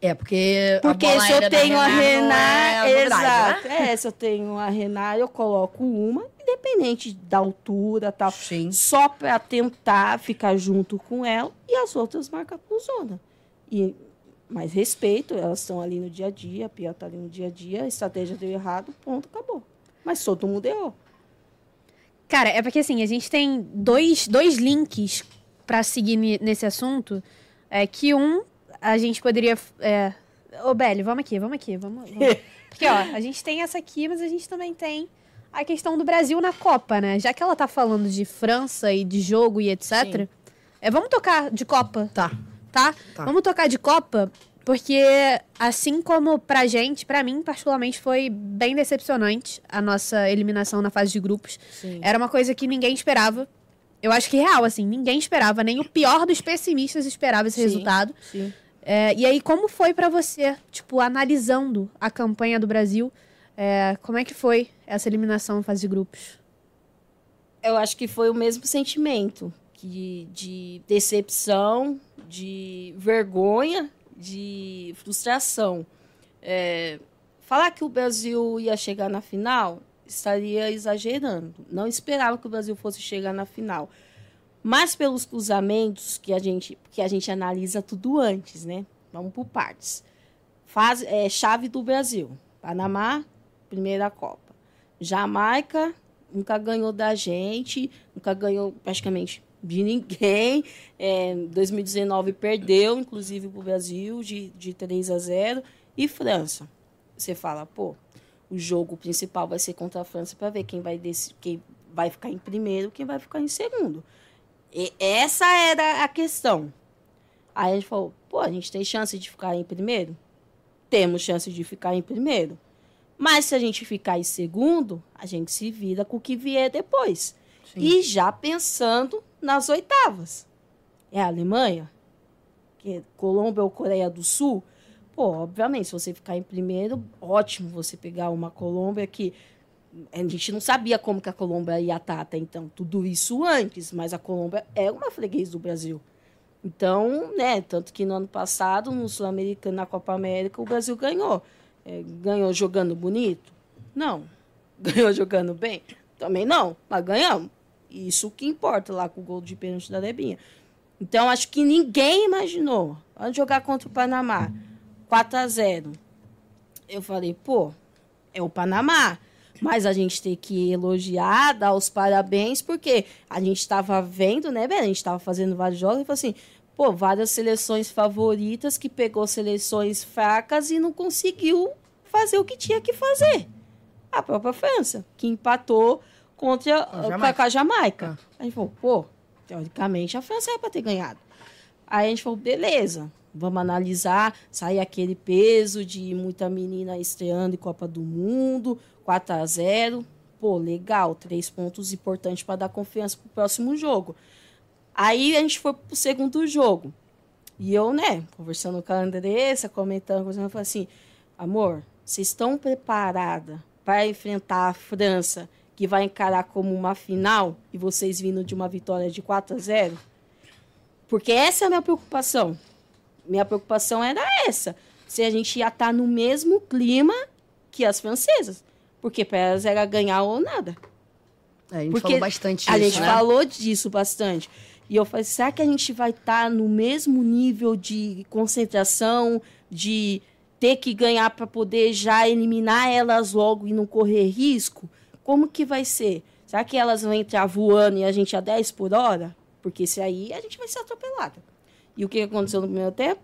É, porque. Porque se eu tenho a Renan. É exato. Né? É, se eu tenho a Renan, eu coloco uma, independente da altura tal. Sim. Só para tentar ficar junto com ela e as outras marcam por zona. E, mas respeito, elas estão ali no dia a dia, a Pia está ali no dia a dia, a estratégia deu errado, ponto, acabou. Mas todo mundo errou. Cara, é porque assim, a gente tem dois, dois links para seguir nesse assunto. É que um, a gente poderia. É... Ô, Beli, vamos aqui, vamos aqui, vamos, vamos. [LAUGHS] Porque, ó, a gente tem essa aqui, mas a gente também tem a questão do Brasil na Copa, né? Já que ela tá falando de França e de jogo e etc. É, vamos tocar de Copa. Tá. Tá? tá? Vamos tocar de Copa, porque assim como pra gente, pra mim particularmente foi bem decepcionante a nossa eliminação na fase de grupos. Sim. Era uma coisa que ninguém esperava. Eu acho que real, assim, ninguém esperava, nem o pior dos pessimistas esperava esse sim, resultado. Sim. É, e aí, como foi para você, tipo, analisando a campanha do Brasil, é, como é que foi essa eliminação na fase de grupos? Eu acho que foi o mesmo sentimento que, de decepção, de vergonha de frustração. É, falar que o Brasil ia chegar na final estaria exagerando. Não esperava que o Brasil fosse chegar na final. Mas pelos cruzamentos que a gente, que a gente analisa tudo antes, né? Vamos por partes. Faz, é, chave do Brasil. Panamá, primeira Copa. Jamaica, nunca ganhou da gente, nunca ganhou praticamente de ninguém. É, 2019 perdeu, inclusive, para o Brasil, de, de 3 a 0. E França. Você fala, pô, o jogo principal vai ser contra a França para ver quem vai, desse, quem vai ficar em primeiro quem vai ficar em segundo. E essa era a questão. Aí a gente falou, pô, a gente tem chance de ficar em primeiro? Temos chance de ficar em primeiro. Mas se a gente ficar em segundo, a gente se vira com o que vier depois. Sim. E já pensando nas oitavas. É a Alemanha? que Colômbia ou Coreia do Sul, pô, obviamente, se você ficar em primeiro, ótimo você pegar uma Colômbia que a gente não sabia como que a Colômbia ia estar até então, tudo isso antes, mas a Colômbia é uma freguês do Brasil. Então, né, tanto que no ano passado, no Sul-Americano, na Copa América, o Brasil ganhou. É, ganhou jogando bonito? Não. [LAUGHS] Ganhou jogando bem? Também não, mas ganhamos. Isso que importa lá com o gol de pênalti da Debinha. Então, acho que ninguém imaginou. Vamos jogar contra o Panamá. 4 a 0 Eu falei, pô, é o Panamá. Mas a gente tem que elogiar, dar os parabéns, porque a gente estava vendo, né, velho? A gente estava fazendo vários jogos e falou assim, pô, várias seleções favoritas que pegou seleções fracas e não conseguiu fazer o que tinha que fazer. A própria França, que empatou contra a Jamaica. a Jamaica. Ah. A gente falou, pô, teoricamente a França era para ter ganhado. Aí a gente falou, beleza, vamos analisar, sai aquele peso de muita menina estreando em Copa do Mundo, 4 a 0 Pô, legal, três pontos importantes para dar confiança pro próximo jogo. Aí a gente foi pro segundo jogo. E eu, né, conversando com a Andressa, comentando, conversando, eu falei assim: amor, vocês estão preparada para enfrentar a França, que vai encarar como uma final, e vocês vindo de uma vitória de 4 a 0? Porque essa é a minha preocupação. Minha preocupação era essa. Se a gente ia estar tá no mesmo clima que as francesas. Porque para elas era ganhar ou nada. É, a gente Porque falou bastante a isso, gente né? falou disso bastante. E eu falei, será que a gente vai estar tá no mesmo nível de concentração, de ter que ganhar para poder já eliminar elas logo e não correr risco? Como que vai ser? Será que elas vão entrar voando e a gente a 10 por hora? Porque se aí a gente vai ser atropelada. E o que aconteceu no primeiro tempo?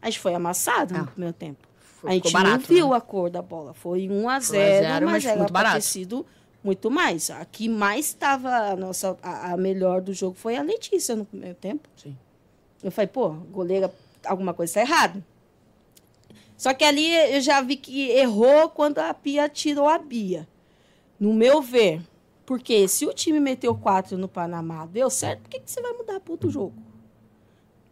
A gente foi amassado ah. no primeiro tempo. Foi, a gente barato, não viu né? a cor da bola. Foi 1 a 0, 0 mas, mas era muito barato. ter sido muito mais. A que mais estava a nossa a, a, melhor do jogo foi a Letícia no primeiro tempo. Sim. Eu falei, pô, goleira, alguma coisa está errada. Só que ali eu já vi que errou quando a Pia tirou a Bia. No meu ver. Porque se o time meteu quatro no Panamá, deu certo, por que, que você vai mudar para outro jogo?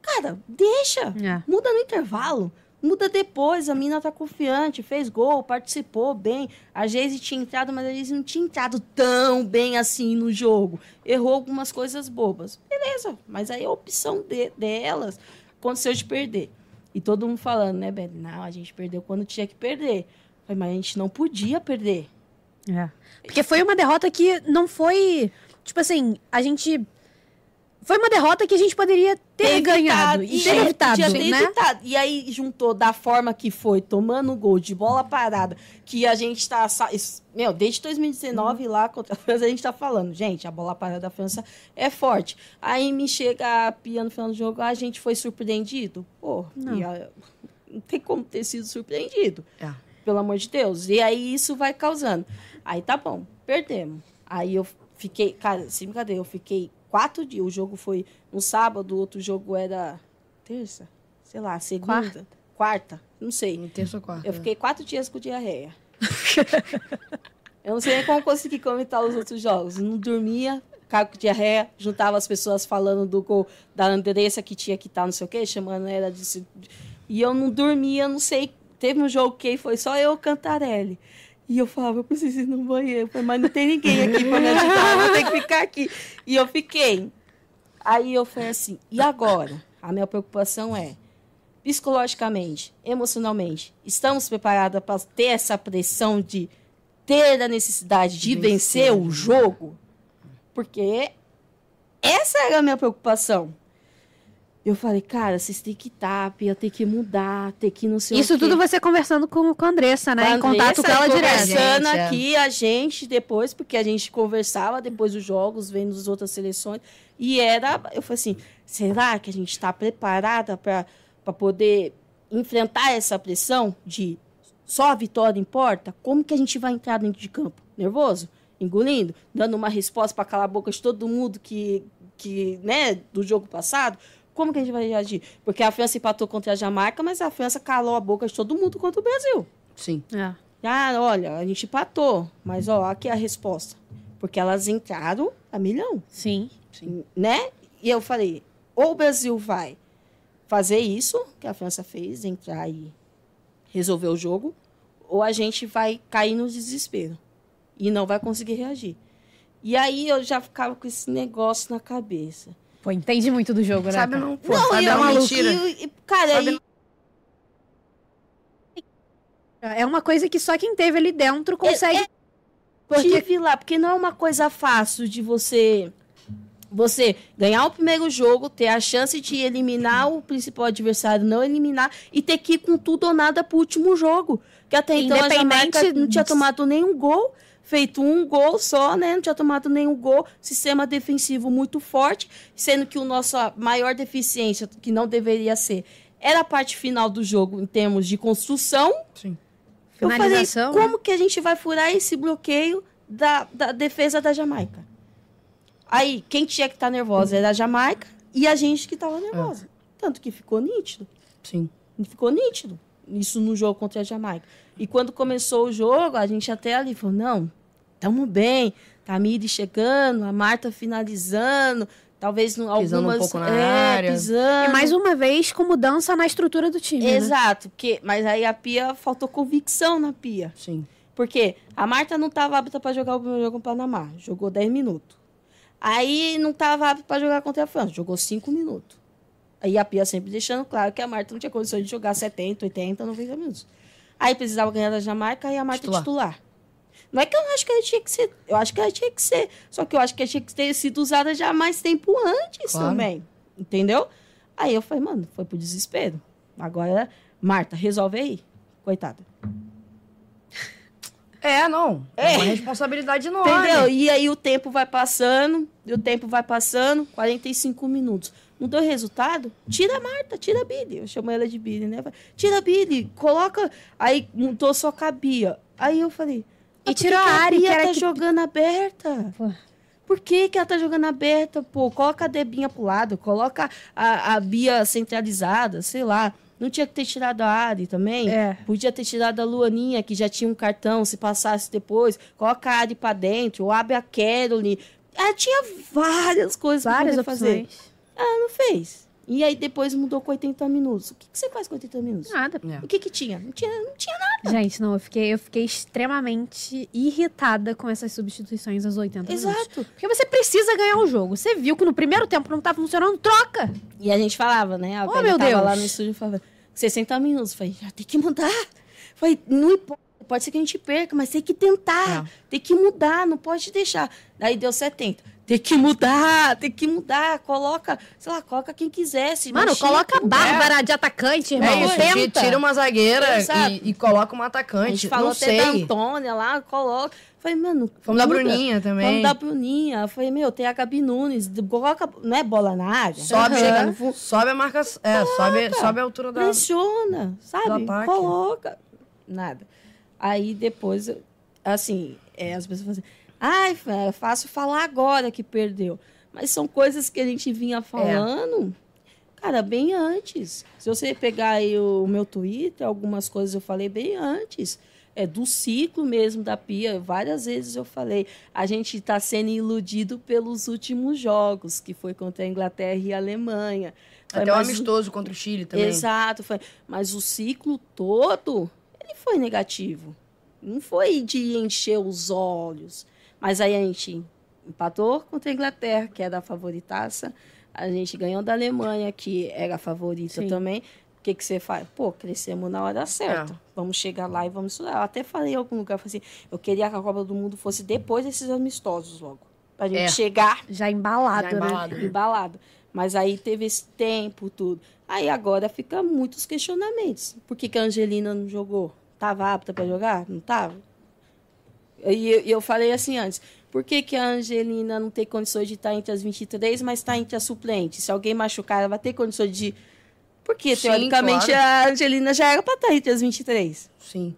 Cara, deixa. É. Muda no intervalo. Muda depois, a mina tá confiante, fez gol, participou bem. A Geise tinha entrado, mas a Geise não tinha entrado tão bem assim no jogo. Errou algumas coisas bobas. Beleza, mas aí a opção de, delas aconteceu de perder. E todo mundo falando, né, Beth? Não, a gente perdeu quando tinha que perder. Mas a gente não podia perder. É. Porque foi uma derrota que não foi. Tipo assim, a gente foi uma derrota que a gente poderia ter, ter ganhado. E ter evitado, ter né? evitado. E aí juntou da forma que foi, tomando gol de bola parada, que a gente tá. Meu, desde 2019 hum. lá contra a França, a gente tá falando, gente, a bola parada da França é forte. Aí me chega a Pia no final do jogo, a gente foi surpreendido. Pô, não, a, não tem como ter sido surpreendido. É. Pelo amor de Deus. E aí isso vai causando. Aí tá bom, perdemos. Aí eu fiquei, cara, sem brincadeira, eu fiquei quatro dias. O jogo foi no sábado, o outro jogo era terça, sei lá, segunda, quarta, quarta não sei. Terça ou quarta. Eu fiquei quatro dias com diarreia. [LAUGHS] eu não sei nem como consegui comentar os outros jogos. Não dormia, ficava com diarreia, juntava as pessoas falando do gol da Andressa que tinha que estar, tá, não sei o quê, chamando ela de. E eu não dormia, não sei. Teve um jogo que foi só eu Cantarelli. E eu falava, eu preciso ir no banheiro. Eu falei, mas não tem ninguém aqui para me ajudar, eu vou ter que ficar aqui. E eu fiquei. Aí eu falei assim, e agora? A minha preocupação é, psicologicamente, emocionalmente, estamos preparados para ter essa pressão de ter a necessidade de vencer, vencer o jogo? Porque essa era a minha preocupação. Eu falei, cara, vocês têm que estar, Pia, tem que mudar, tem que não sei Isso o quê. tudo você conversando com, com a Andressa, né? Com em contato com ela direto. Conversando é. aqui, a gente, depois, porque a gente conversava depois dos jogos, vendo as outras seleções. E era, eu falei assim, será que a gente está preparada para poder enfrentar essa pressão de só a vitória importa? Como que a gente vai entrar dentro de campo? Nervoso? Engolindo? Dando uma resposta para calar a boca de todo mundo que, que, né, do jogo passado? Como que a gente vai reagir? Porque a França empatou contra a Jamaica, mas a França calou a boca de todo mundo contra o Brasil. Sim. É. Ah, olha, a gente empatou, mas ó, aqui é a resposta. Porque elas entraram a milhão. Sim. Sim. Né? E eu falei, ou o Brasil vai fazer isso que a França fez, entrar e resolver o jogo, ou a gente vai cair no desespero e não vai conseguir reagir. E aí eu já ficava com esse negócio na cabeça. Pô, entende muito do jogo, né? Sabe, cara? não, pô, não, sabe, e é uma e- mentira. e- e- cara, Sabe, aí, É uma coisa que só quem teve ali dentro consegue. porque tive lá, porque não é uma coisa fácil de você você ganhar o primeiro jogo, ter a chance de eliminar o principal adversário, não eliminar e ter que ir com tudo ou nada pro último jogo. Que até então a Jamaica não tinha tomado nenhum gol, feito um gol só, né? Não tinha tomado nenhum gol, sistema defensivo muito forte, sendo que o nosso maior deficiência, que não deveria ser, era a parte final do jogo em termos de construção. Sim. Eu falei, Finalização, né? como que a gente vai furar esse bloqueio da, da defesa da Jamaica? Aí, quem tinha que estar nervosa era a Jamaica e a gente que estava nervosa. Tanto que ficou nítido. Sim. Ficou nítido. Isso no jogo contra a Jamaica. E quando começou o jogo, a gente até ali falou, não, tamo bem. Tamiri chegando, a Marta finalizando, talvez no, Pisando um algumas... pouco na é, área. pisando. E mais uma vez com mudança na estrutura do time. né? Exato, porque, mas aí a Pia, faltou convicção na Pia. Sim. Porque a Marta não estava apta para jogar o primeiro jogo com o Panamá. Jogou 10 minutos. Aí não estava apta para jogar contra a França. Jogou 5 minutos. Aí a Pia sempre deixando claro que a Marta não tinha condições de jogar 70, 80, 90 minutos. Aí precisava ganhar da Jamaica e a Marta Titular. titular. Não é que eu acho que ela tinha que ser. Eu acho que ela tinha que ser. Só que eu acho que ela tinha que ter sido usada já mais tempo antes Claro. também. Entendeu? Aí eu falei, mano, foi pro desespero. Agora, Marta, resolve aí. Coitada. É, não. É, uma responsabilidade enorme. Entendeu? E aí o tempo vai passando, e o tempo vai passando, 45 minutos. Não deu resultado? Tira a Marta, tira a Billy. Eu chamo ela de Billy, né? Tira a Billy, coloca. Aí mudou só cabia. Aí eu falei. E "Ah, por tirou a Bia que era tá que- jogando aberta. Pô. Por que, que ela tá jogando aberta, pô? Coloca a Debinha pro lado, coloca a, a Bia centralizada, sei lá. Não tinha que ter tirado a Ari também? É. Podia ter tirado a Luaninha, que já tinha um cartão, se passasse depois. Coloca a Ari pra dentro, ou abre a Caroline. Ela tinha várias coisas Várias pra fazer. Ela não fez. E aí depois mudou com 80 minutos. O que, que você faz com 80 minutos? Nada. É. O que que tinha? Não tinha, não tinha nada. Gente, não, eu fiquei, eu fiquei extremamente irritada com essas substituições aos 80 minutos. Exato. Porque você precisa ganhar o jogo. Você viu que no primeiro tempo não tá funcionando, troca. E a gente falava, né? A Oh, meu tava Deus. lá no estúdio falava, 60 minutos. Falei, já tem que mudar. Falei, não importa. Pode ser que a gente perca, mas tem que tentar. É. Tem que mudar, não pode deixar. Daí deu 70. Tem que mudar, tem que mudar. Coloca, sei lá, coloca quem quisesse. Mano, coloca a Bárbara de atacante, irmão. É isso, Tenta. tira uma zagueira e, e coloca uma A atacante. gente falou não até da Antônia lá, coloca. Falei, mano. Vamos da. Bruninha também. Vamos da Bruninha. Falei, meu, tem a Gabi Nunes. Coloca, não é bola na área? Sobe, Chega no fundo. sobe a marca. É, sobe, sobe a altura da. Pressiona, sabe? Coloca. Nada. Aí depois, assim, é, as pessoas falam assim, ai, é fácil falar agora que perdeu. Mas são coisas que a gente vinha falando, cara, bem antes. Se você pegar aí o meu Twitter, algumas coisas eu falei bem antes. É do ciclo mesmo da Pia. Várias vezes eu falei, a gente está sendo iludido pelos últimos jogos, que foi contra a Inglaterra e a Alemanha. Até o Mas o- amistoso contra o Chile também. Exato, foi. Mas o ciclo todo, ele foi negativo. Não foi de encher os olhos. Mas aí a gente empatou contra a Inglaterra, que era a favoritaça. A gente ganhou da Alemanha, que era a favorita Sim. também. O que, que você faz? Pô, crescemos na hora certa. É. Vamos chegar lá e vamos estudar. Eu até falei em algum lugar, falei assim, eu queria que a Copa do Mundo fosse depois desses amistosos logo. Pra gente É. chegar Já embalado, Já né? embalado. embalado. Mas aí teve esse tempo, tudo. Aí agora fica muitos questionamentos. Por que, que a Angelina não jogou? Tava apta para jogar? Não tava? E eu, eu falei assim antes. Por que, que a Angelina não tem condições de estar entre as 23, mas está entre as suplentes? Se alguém machucar, ela vai ter condições de. Porque, Sim, teoricamente, claro. a Angelina já era para estar entre as 23. Sim.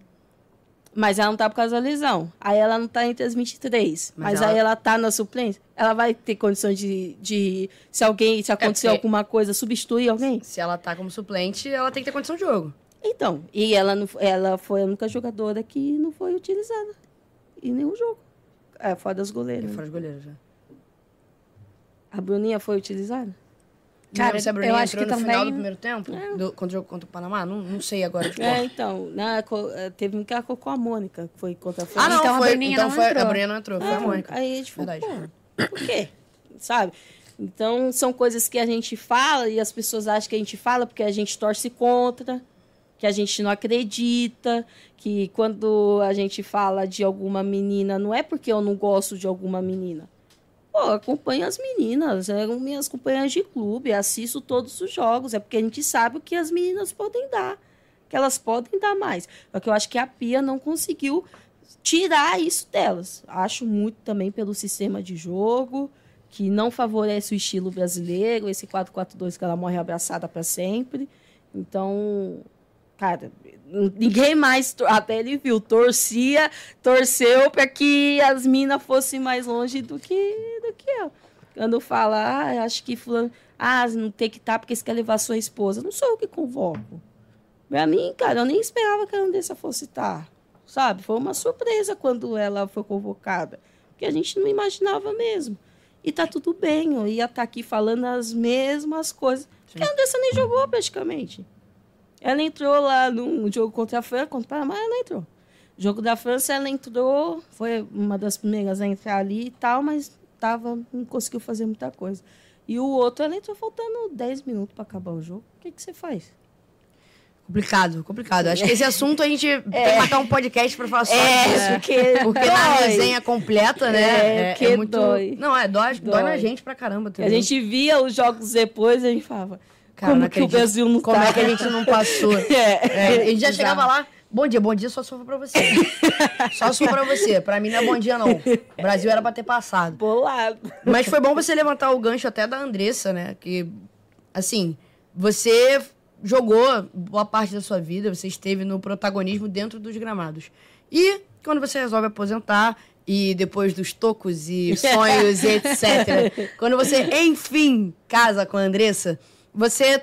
Mas ela não tá por causa da lesão. Aí ela não tá entre as 23. Mas Mas, ela- aí ela tá na suplência. Ela vai ter condições de, de se alguém, se acontecer É, porque- alguma coisa, substituir alguém? Se ela tá como suplente, ela tem que ter condição de jogo. Então, e ela, não, ela foi a única jogadora que não foi utilizada em nenhum jogo. É, fora das E goleiras. fora os goleiros já. A Bruninha foi utilizada? Cara, se a Bruninha entrou no também... final do primeiro tempo, é. do, quando jogou contra o Panamá, não, não sei agora. Tipo, é, então, na, é, teve um que ela colocou a Mônica, que foi contra a França. Ah, não, então foi, a Bruninha então não foi, entrou. A Bruninha não entrou, foi a é, Mônica. Aí a gente falou, por quê? Sabe? Então, são coisas que a gente fala e as pessoas acham que a gente fala porque a gente torce contra, que a gente não acredita, que quando a gente fala de alguma menina, não é porque eu não gosto de alguma menina. Pô, acompanho as meninas, eram minhas companheiras de clube, assisto todos os jogos, é porque a gente sabe o que as meninas podem dar, que elas podem dar mais. Só que eu acho que a Pia não conseguiu tirar isso delas. Acho muito também pelo sistema de jogo, que não favorece o estilo brasileiro, esse 4-4-2 que ela morre abraçada para sempre. Então, cara, ninguém mais, até ele viu, torcia, torceu para que as minas fossem mais longe do que, do que eu. Quando fala, ah, acho que fulano, ah, não tem que estar tá porque você quer levar sua esposa. Não sou eu que convoco. Pra mim, cara, eu nem esperava que a Andressa fosse estar. Tá, sabe? Foi uma surpresa quando ela foi convocada. Porque a gente não imaginava mesmo. E tá tudo bem, eu ia estar tá aqui falando as mesmas coisas. Sim. Porque a Andressa nem jogou praticamente. Ela entrou lá no jogo contra a França, contra o Panamá, ela entrou. Jogo da França, ela entrou, foi uma das primeiras a entrar ali e tal, mas tava, não conseguiu fazer muita coisa. E o outro, ela entrou faltando 10 minutos para acabar o jogo. O que, que você faz? Complicado, complicado. Acho que esse assunto a gente é. tem que matar um podcast para falar só é, disso. [LAUGHS] Porque, porque na resenha completa, né? É, é, é muito. Dói. Não, é, dói, dói. dói na gente pra caramba. Também. A gente via os jogos depois e a gente falava. Cara, como que o Brasil não Como é que a gente não passou? [LAUGHS] é, é, a gente já chegava lá. Bom dia, bom dia só for pra você. [LAUGHS] só for pra você. Pra mim não é bom dia, não. O Brasil era pra ter passado. Bolado. Mas foi bom você levantar o gancho até da Andressa, né? Que, assim, você jogou boa parte da sua vida, você esteve no protagonismo dentro dos gramados. E quando você resolve aposentar, e depois dos tocos e [LAUGHS] sonhos e etc., quando você, enfim, casa com a Andressa você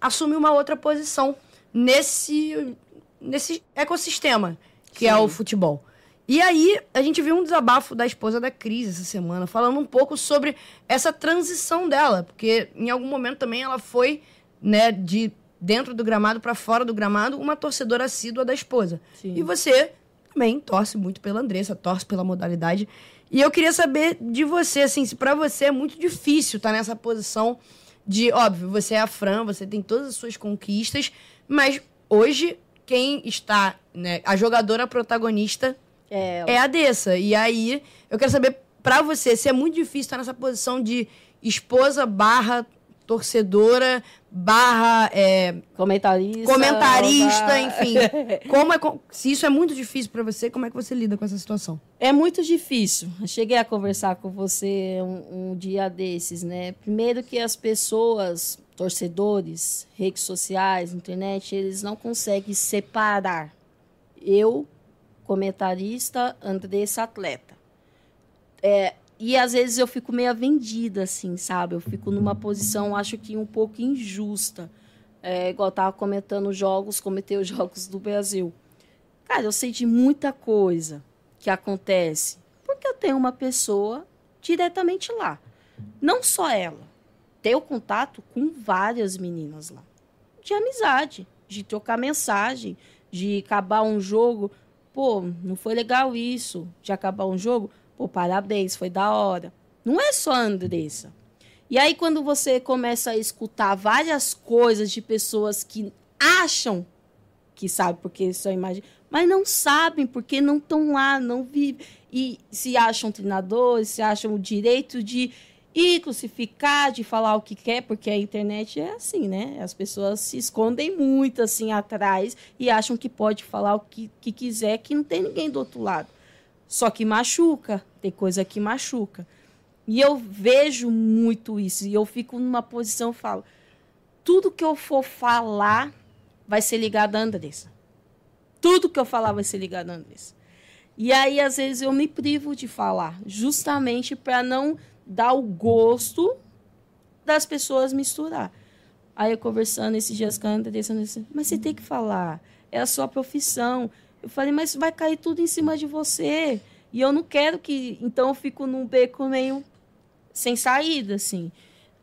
assume uma outra posição nesse, nesse ecossistema que Sim. é o futebol. E aí, a gente viu um desabafo da esposa da Cris essa semana, falando um pouco sobre essa transição dela, porque em algum momento também ela foi, né, de dentro do gramado para fora do gramado, uma torcedora assídua da esposa. Sim. E você também torce muito pela Andressa, torce pela modalidade. E eu queria saber de você, assim, se para você é muito difícil estar tá nessa posição de, óbvio, você é a Fran, você tem todas as suas conquistas, mas hoje quem está, né, a jogadora protagonista é, é a Dessa. E aí, eu quero saber para você se é muito difícil estar nessa posição de esposa barra torcedora barra é, comentarista, comentarista enfim. [LAUGHS] como é, se isso é muito difícil para você, como é que você lida com essa situação? É muito difícil. Eu cheguei a conversar com você um, um dia desses, né? Primeiro que as pessoas, torcedores, redes sociais, internet, eles não conseguem separar eu, comentarista, Andressa, atleta. É, e às vezes eu fico meio vendida, assim, sabe? Eu fico numa posição, acho que um pouco injusta. É, igual eu tava comentando jogos, cometeu os [LAUGHS] jogos do Brasil. Cara, eu sei de muita coisa que acontece porque eu tenho uma pessoa diretamente lá. Não só ela. Tenho contato com várias meninas lá. De amizade, de trocar mensagem, de acabar um jogo. Pô, não foi legal isso. De acabar um jogo Pô, parabéns, foi da hora. Não é só a Andressa. E aí, quando você começa a escutar várias coisas de pessoas que acham que sabem porque só imagem, mas não sabem porque não estão lá, não vivem. E se acham treinadores, se acham o direito de ir crucificar, de falar o que quer, porque a internet é assim, né? As pessoas se escondem muito assim atrás e acham que pode falar o que, que quiser, que não tem ninguém do outro lado. Só que machuca, tem coisa que machuca. E eu vejo muito isso. E eu fico numa posição, falo, tudo que eu for falar vai ser ligado a Andressa. Tudo que eu falar vai ser ligado a Andressa. E aí, às vezes, eu me privo de falar, justamente para não dar o gosto das pessoas misturar. Aí eu conversando esses dias com a Andressa, mas você tem que falar, é a sua profissão. Eu falei, mas vai cair tudo em cima de você. E eu não quero que. Então eu fico num beco meio sem saída, assim.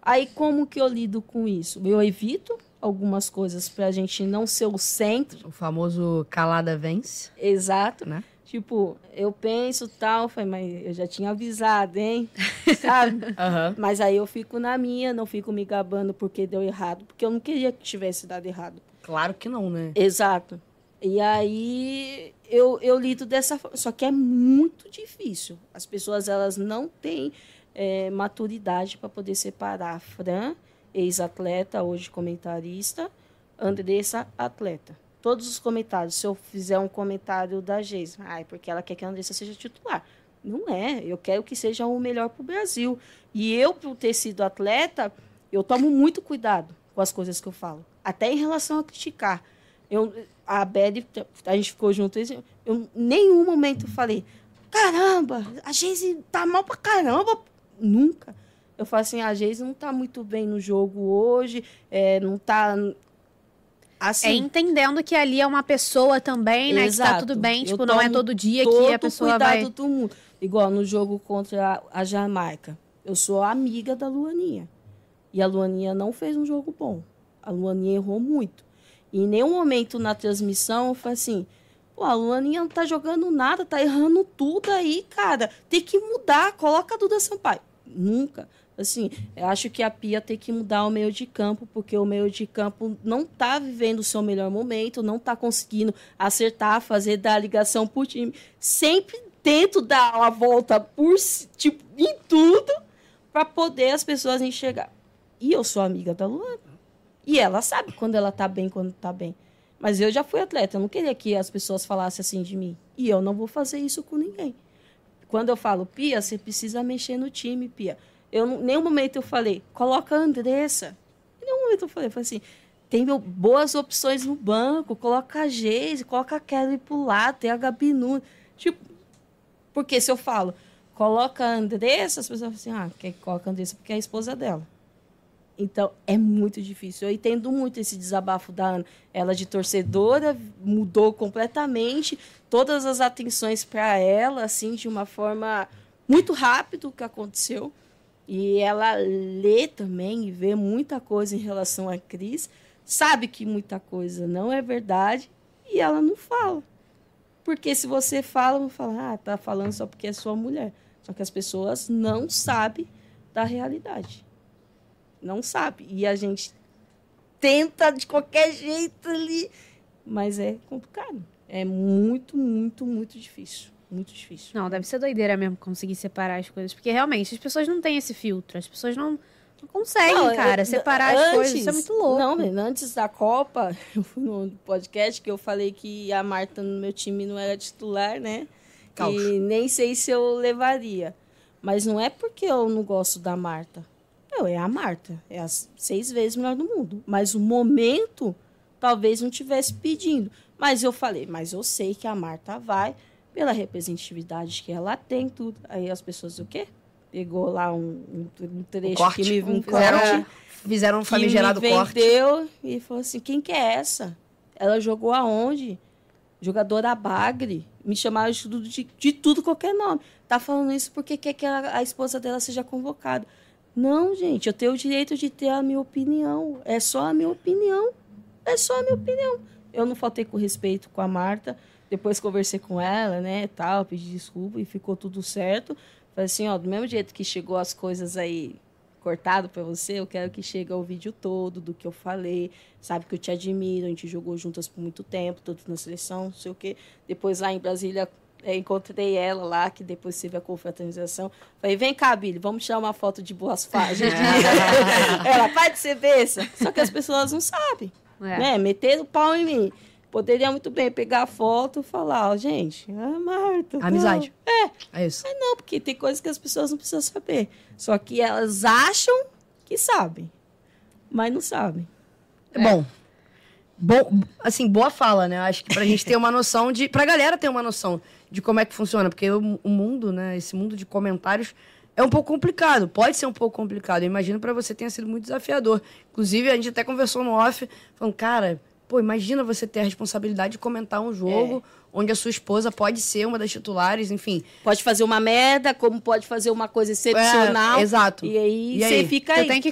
Aí como que eu lido com isso? Eu evito algumas coisas pra gente não ser o centro. O famoso calada vence. Exato. Né? Tipo, eu penso tal, falei, mas eu já tinha avisado, hein? [LAUGHS] Sabe? uhum. Mas aí eu fico na minha, não fico me gabando porque deu errado, porque eu não queria que tivesse dado errado. Claro que não, né? Exato. E aí eu, eu lido dessa forma. Só que é muito difícil. As pessoas elas não têm é, maturidade para poder separar Fran, ex-atleta, hoje comentarista, Andressa, atleta. Todos os comentários, se eu fizer um comentário da Geis, ai, porque ela quer que a Andressa seja titular. Não é, eu quero que seja o melhor para o Brasil. E eu, por ter sido atleta, eu tomo muito cuidado com as coisas que eu falo. Até em relação a criticar. Eu, a Beth, a gente ficou junto, eu em nenhum momento falei, caramba, a Geise tá mal pra caramba. Nunca. Eu falo assim, a Geise não tá muito bem no jogo hoje, é, não tá... Assim, é entendendo que ali é uma pessoa também, né? Exato. Que tá tudo bem, tipo, não é todo dia todo que a pessoa vai... do mundo. Igual no jogo contra a, a Jamaica. Eu sou amiga da Luaninha. E a Luaninha não fez um jogo bom. A Luaninha errou muito. Em nenhum momento na transmissão eu falei assim: pô, a Luaninha não tá jogando nada, tá errando tudo aí, cara. Tem que mudar, coloca a Duda Sampaio. Nunca. Assim, eu acho que a Pia tem que mudar o meio de campo, porque o meio de campo não tá vivendo o seu melhor momento, não tá conseguindo acertar, fazer dar ligação pro time. Sempre tento dar uma volta por tipo, em tudo para poder as pessoas enxergar. E eu sou amiga da Luana. E ela sabe quando ela tá bem, quando tá bem. Mas eu já fui atleta, eu não queria que as pessoas falassem assim de mim. E eu não vou fazer isso com ninguém. Quando eu falo, Pia, você precisa mexer no time, Pia. Eu, em nenhum momento eu falei, coloca a Andressa. Em nenhum momento eu falei, eu falei assim, tem boas opções no banco, coloca a Geise, coloca a Kelly pro lado, tem a Gabi Nunes. Tipo, porque se eu falo, coloca a Andressa, as pessoas falam assim, ah, quer que coloca a Andressa porque é a esposa dela. Então, é muito difícil. Eu entendo muito esse desabafo da Ana. Ela, de torcedora, mudou completamente todas as atenções para ela, assim, de uma forma muito rápida o que aconteceu. E ela lê também e vê muita coisa em relação a Cris. Sabe que muita coisa não é verdade e ela não fala. Porque se você fala, vão falar, ah, tá falando só porque é sua mulher. Só que as pessoas não sabem da realidade não sabe. E a gente tenta de qualquer jeito ali, mas é complicado. É muito, muito, muito difícil. Muito difícil. Não, deve ser doideira mesmo conseguir separar as coisas. Porque realmente as pessoas não têm esse filtro. As pessoas não, não conseguem, não, cara, separar antes, as coisas. Isso é muito louco. Não, antes da Copa, [LAUGHS] eu fui no podcast que eu falei que a Marta no meu time não era titular, né? Calma. E nem sei se eu levaria. Mas não é porque eu não gosto da Marta. Meu, é a Marta. É as seis vezes melhor do mundo. Mas o momento, talvez não tivesse pedindo. Mas eu falei, mas eu sei que a Marta vai, pela representatividade que ela tem, tudo. Aí as pessoas, o quê? Pegou lá um, um, trecho um que me um fizeram, corte, fizeram um famigerado que me vendeu corte. e falou assim: quem que é essa? Ela jogou aonde? Jogadora Bagre. Me chamaram de tudo, de, de tudo qualquer nome. Tá falando isso porque quer que a, a esposa dela seja convocada. Não, gente, eu tenho o direito de ter a minha opinião. É só a minha opinião. É só a minha opinião. Eu não faltei com respeito com a Marta. Depois conversei com ela, né, tal, pedi desculpa e ficou tudo certo. Falei assim, ó, do mesmo jeito que chegou as coisas aí cortado para você, eu quero que chegue o vídeo todo do que eu falei. Sabe que eu te admiro, a gente jogou juntas por muito tempo, tanto na seleção, não sei o quê. Depois lá em Brasília encontrei ela lá, que depois teve a confraternização. Falei, vem cá, Billy, vamos tirar uma foto de boas páginas. [LAUGHS] ela, pai de ser besta. Só que as pessoas não sabem. É. Né? Meter o pau em mim. Poderia muito bem pegar a foto e falar, ó, oh, gente, ah, Marta. Amizade. Não. É. É isso. Mas não, porque tem coisas que as pessoas não precisam saber. Só que elas acham que sabem, mas não sabem. É. Bom, bom, assim, boa fala, né? Acho que pra gente ter uma noção de. Pra galera ter uma noção de como é que funciona, porque o, o mundo, né, esse mundo de comentários é um pouco complicado, pode ser um pouco complicado. Eu imagino para você tenha sido muito desafiador. Inclusive, a gente até conversou no off, falando, cara, pô, imagina você ter a responsabilidade de comentar um jogo é. onde a sua esposa pode ser uma das titulares, enfim. Pode fazer uma merda, como pode fazer uma coisa excepcional. É, exato. E aí, e aí? você fica você aí. tem que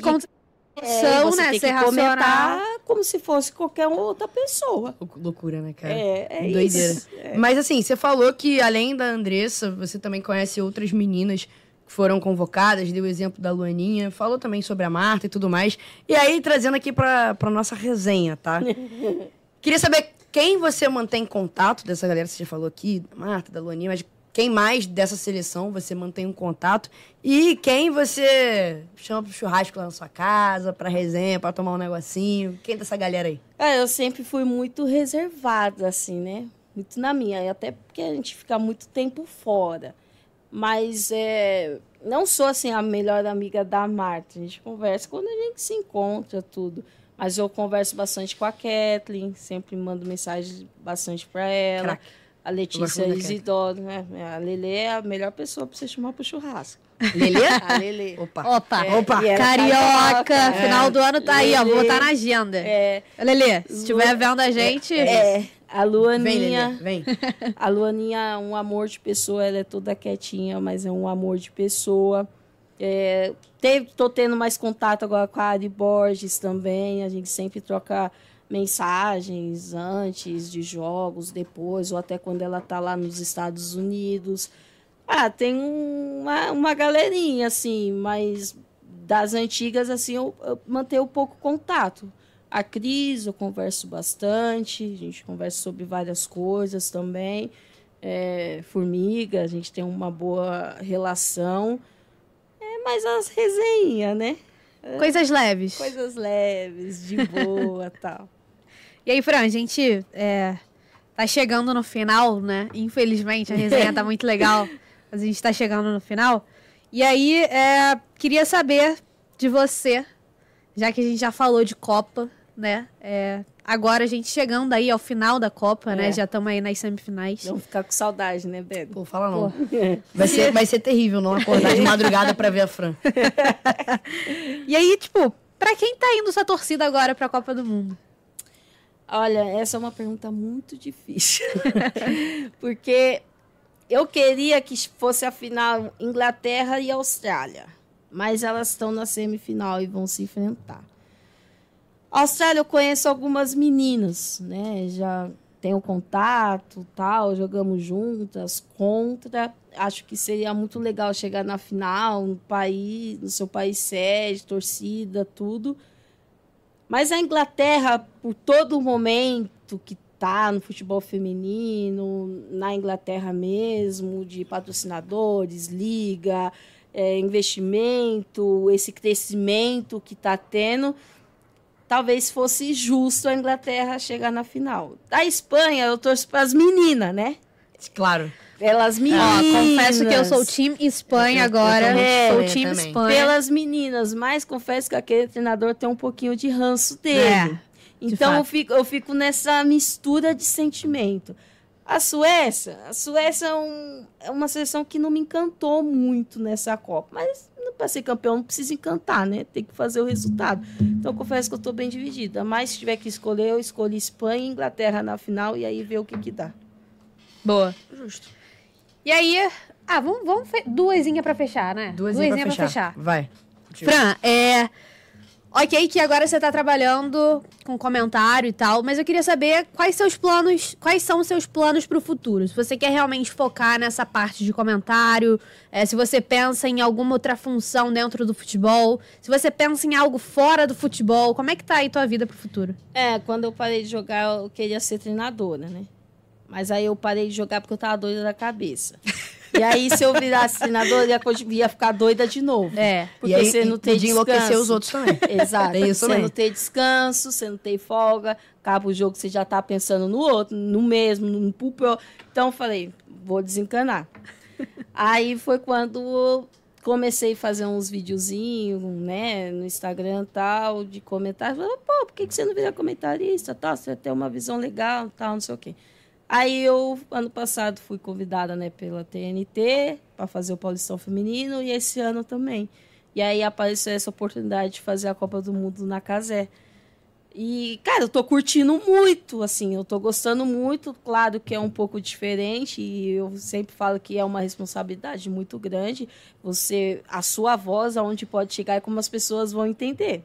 é, você né? Tem que comentar como se fosse qualquer outra pessoa. Loucura, né, cara? É, é Doideira. Isso. É. Mas assim, você falou que além da Andressa, você também conhece outras meninas que foram convocadas, deu o exemplo da Luaninha, falou também sobre a Marta e tudo mais. E aí, trazendo aqui pra, pra nossa resenha, tá? [LAUGHS] Queria saber quem você mantém contato dessa galera que você já falou aqui, da Marta, da Luaninha, mas quem mais dessa seleção você mantém um contato e quem você chama pro churrasco lá na sua casa, pra resenha, pra tomar um negocinho. Quem dessa galera aí? É, eu sempre fui muito reservada, assim, né? Muito na minha, até porque a gente fica muito tempo fora. Mas é, não sou, assim, a melhor amiga da Marta. A gente conversa quando a gente se encontra, tudo. Mas eu converso bastante com a Kathleen, sempre mando mensagem bastante para ela. A Letícia Isidoro, né? A Lele é a melhor pessoa para você chamar pro churrasco. Lele? [LAUGHS] A Lele. Opa. Opa. É, Opa. Carioca. É. Final do ano tá Lelê. aí, ó. Vou botar na agenda. É. Lele, se estiver vendo a gente. É. A Luaninha. Vem, vem. A Luaninha é um amor de pessoa. Ela é toda quietinha, mas é um amor de pessoa. É, teve, tô tendo mais contato agora com a Ari Borges também. A gente sempre troca mensagens antes de jogos, depois, ou até quando ela tá lá nos Estados Unidos. Ah, tem uma, uma galerinha, assim, mas das antigas, assim, eu, eu mantenho pouco contato. A Cris, eu converso bastante, a gente conversa sobre várias coisas também. É, formiga, a gente tem uma boa relação. É, mas as resenhas, né? Coisas leves. Coisas leves, de boa [LAUGHS] tal. E aí, Fran, a gente é, tá chegando no final, né? Infelizmente, a resenha tá muito legal, [LAUGHS] mas a gente tá chegando no final. E aí, é, queria saber de você, já que a gente já falou de Copa, né? É, agora a gente chegando aí ao final da Copa, né? é. né? Já estamos aí nas semifinais. Vamos ficar com saudade, né, Bego? Pô, fala não. [LAUGHS] Vai ser, vai ser terrível não acordar de madrugada para ver a Fran. [LAUGHS] e aí, tipo, para quem tá indo sua torcida agora pra Copa do Mundo? Olha, essa é uma pergunta muito difícil. [LAUGHS] Porque eu queria que fosse a final Inglaterra e Austrália. Mas elas estão na semifinal e vão se enfrentar. Austrália eu conheço algumas meninas, né? Já tenho contato, tal, jogamos juntas, contra. Acho que seria muito legal chegar na final, no país, no seu país sede, torcida, tudo. Mas a Inglaterra, por todo o momento que está no futebol feminino, na Inglaterra mesmo, de patrocinadores, liga, é, investimento, esse crescimento que está tendo, talvez fosse justo a Inglaterra chegar na final. Da Espanha, eu torço para as meninas, né? Claro. Pelas meninas. confesso que eu sou time Espanha agora. É, sou time Espanha. Pelas meninas, mas confesso que aquele treinador tem um pouquinho de ranço dele. É, então eu fico, eu fico nessa mistura de sentimento. A Suécia, a Suécia é, um, é uma seleção que não me encantou muito nessa Copa, mas para ser campeão não precisa encantar, né? Tem que fazer o resultado. Então confesso que eu estou bem dividida. Mas se tiver que escolher, eu escolhi Espanha e Inglaterra na final e aí ver o que que dá. Boa. Justo. E aí, ah, vamos, vamos duasinha pra fechar, né? Duasinha, duasinha pra, pra fechar. fechar. Vai. Fran, é. Ok, que agora você tá trabalhando com comentário e tal, mas eu queria saber quais seus planos, quais são os seus planos para o futuro. Se você quer realmente focar nessa parte de comentário, é, se você pensa em alguma outra função dentro do futebol, se você pensa em algo fora do futebol, como é que tá aí tua vida pro futuro? É, quando eu parei de jogar, eu queria ser treinadora, né? Mas aí eu parei de jogar porque eu tava doida da cabeça. E aí, se eu virasse treinador, ia, ia ficar doida de novo. É. Porque aí, você não tem descanso. enlouquecer os outros também. [LAUGHS] Exato. Tem isso você também. não tem descanso, você não tem folga. Acaba o jogo, você já tá pensando no outro, no mesmo, no púlpito. Então, eu falei, vou desencanar. aí foi quando comecei a fazer uns videozinhos, né, no Instagram tal, de comentários. Pô, por que, que você não vira comentarista? Tal? Você tem uma visão legal, tal, não sei o quê. Aí eu, ano passado, fui convidada né, pela TNT para fazer o Paulistão Feminino e esse ano também. E aí apareceu essa oportunidade de fazer a Copa do Mundo na Casé. E, cara, eu tô curtindo muito, assim, eu tô gostando muito. Claro que é um pouco diferente e eu sempre falo que é uma responsabilidade muito grande. Você, a sua voz, aonde pode chegar e como as pessoas vão entender.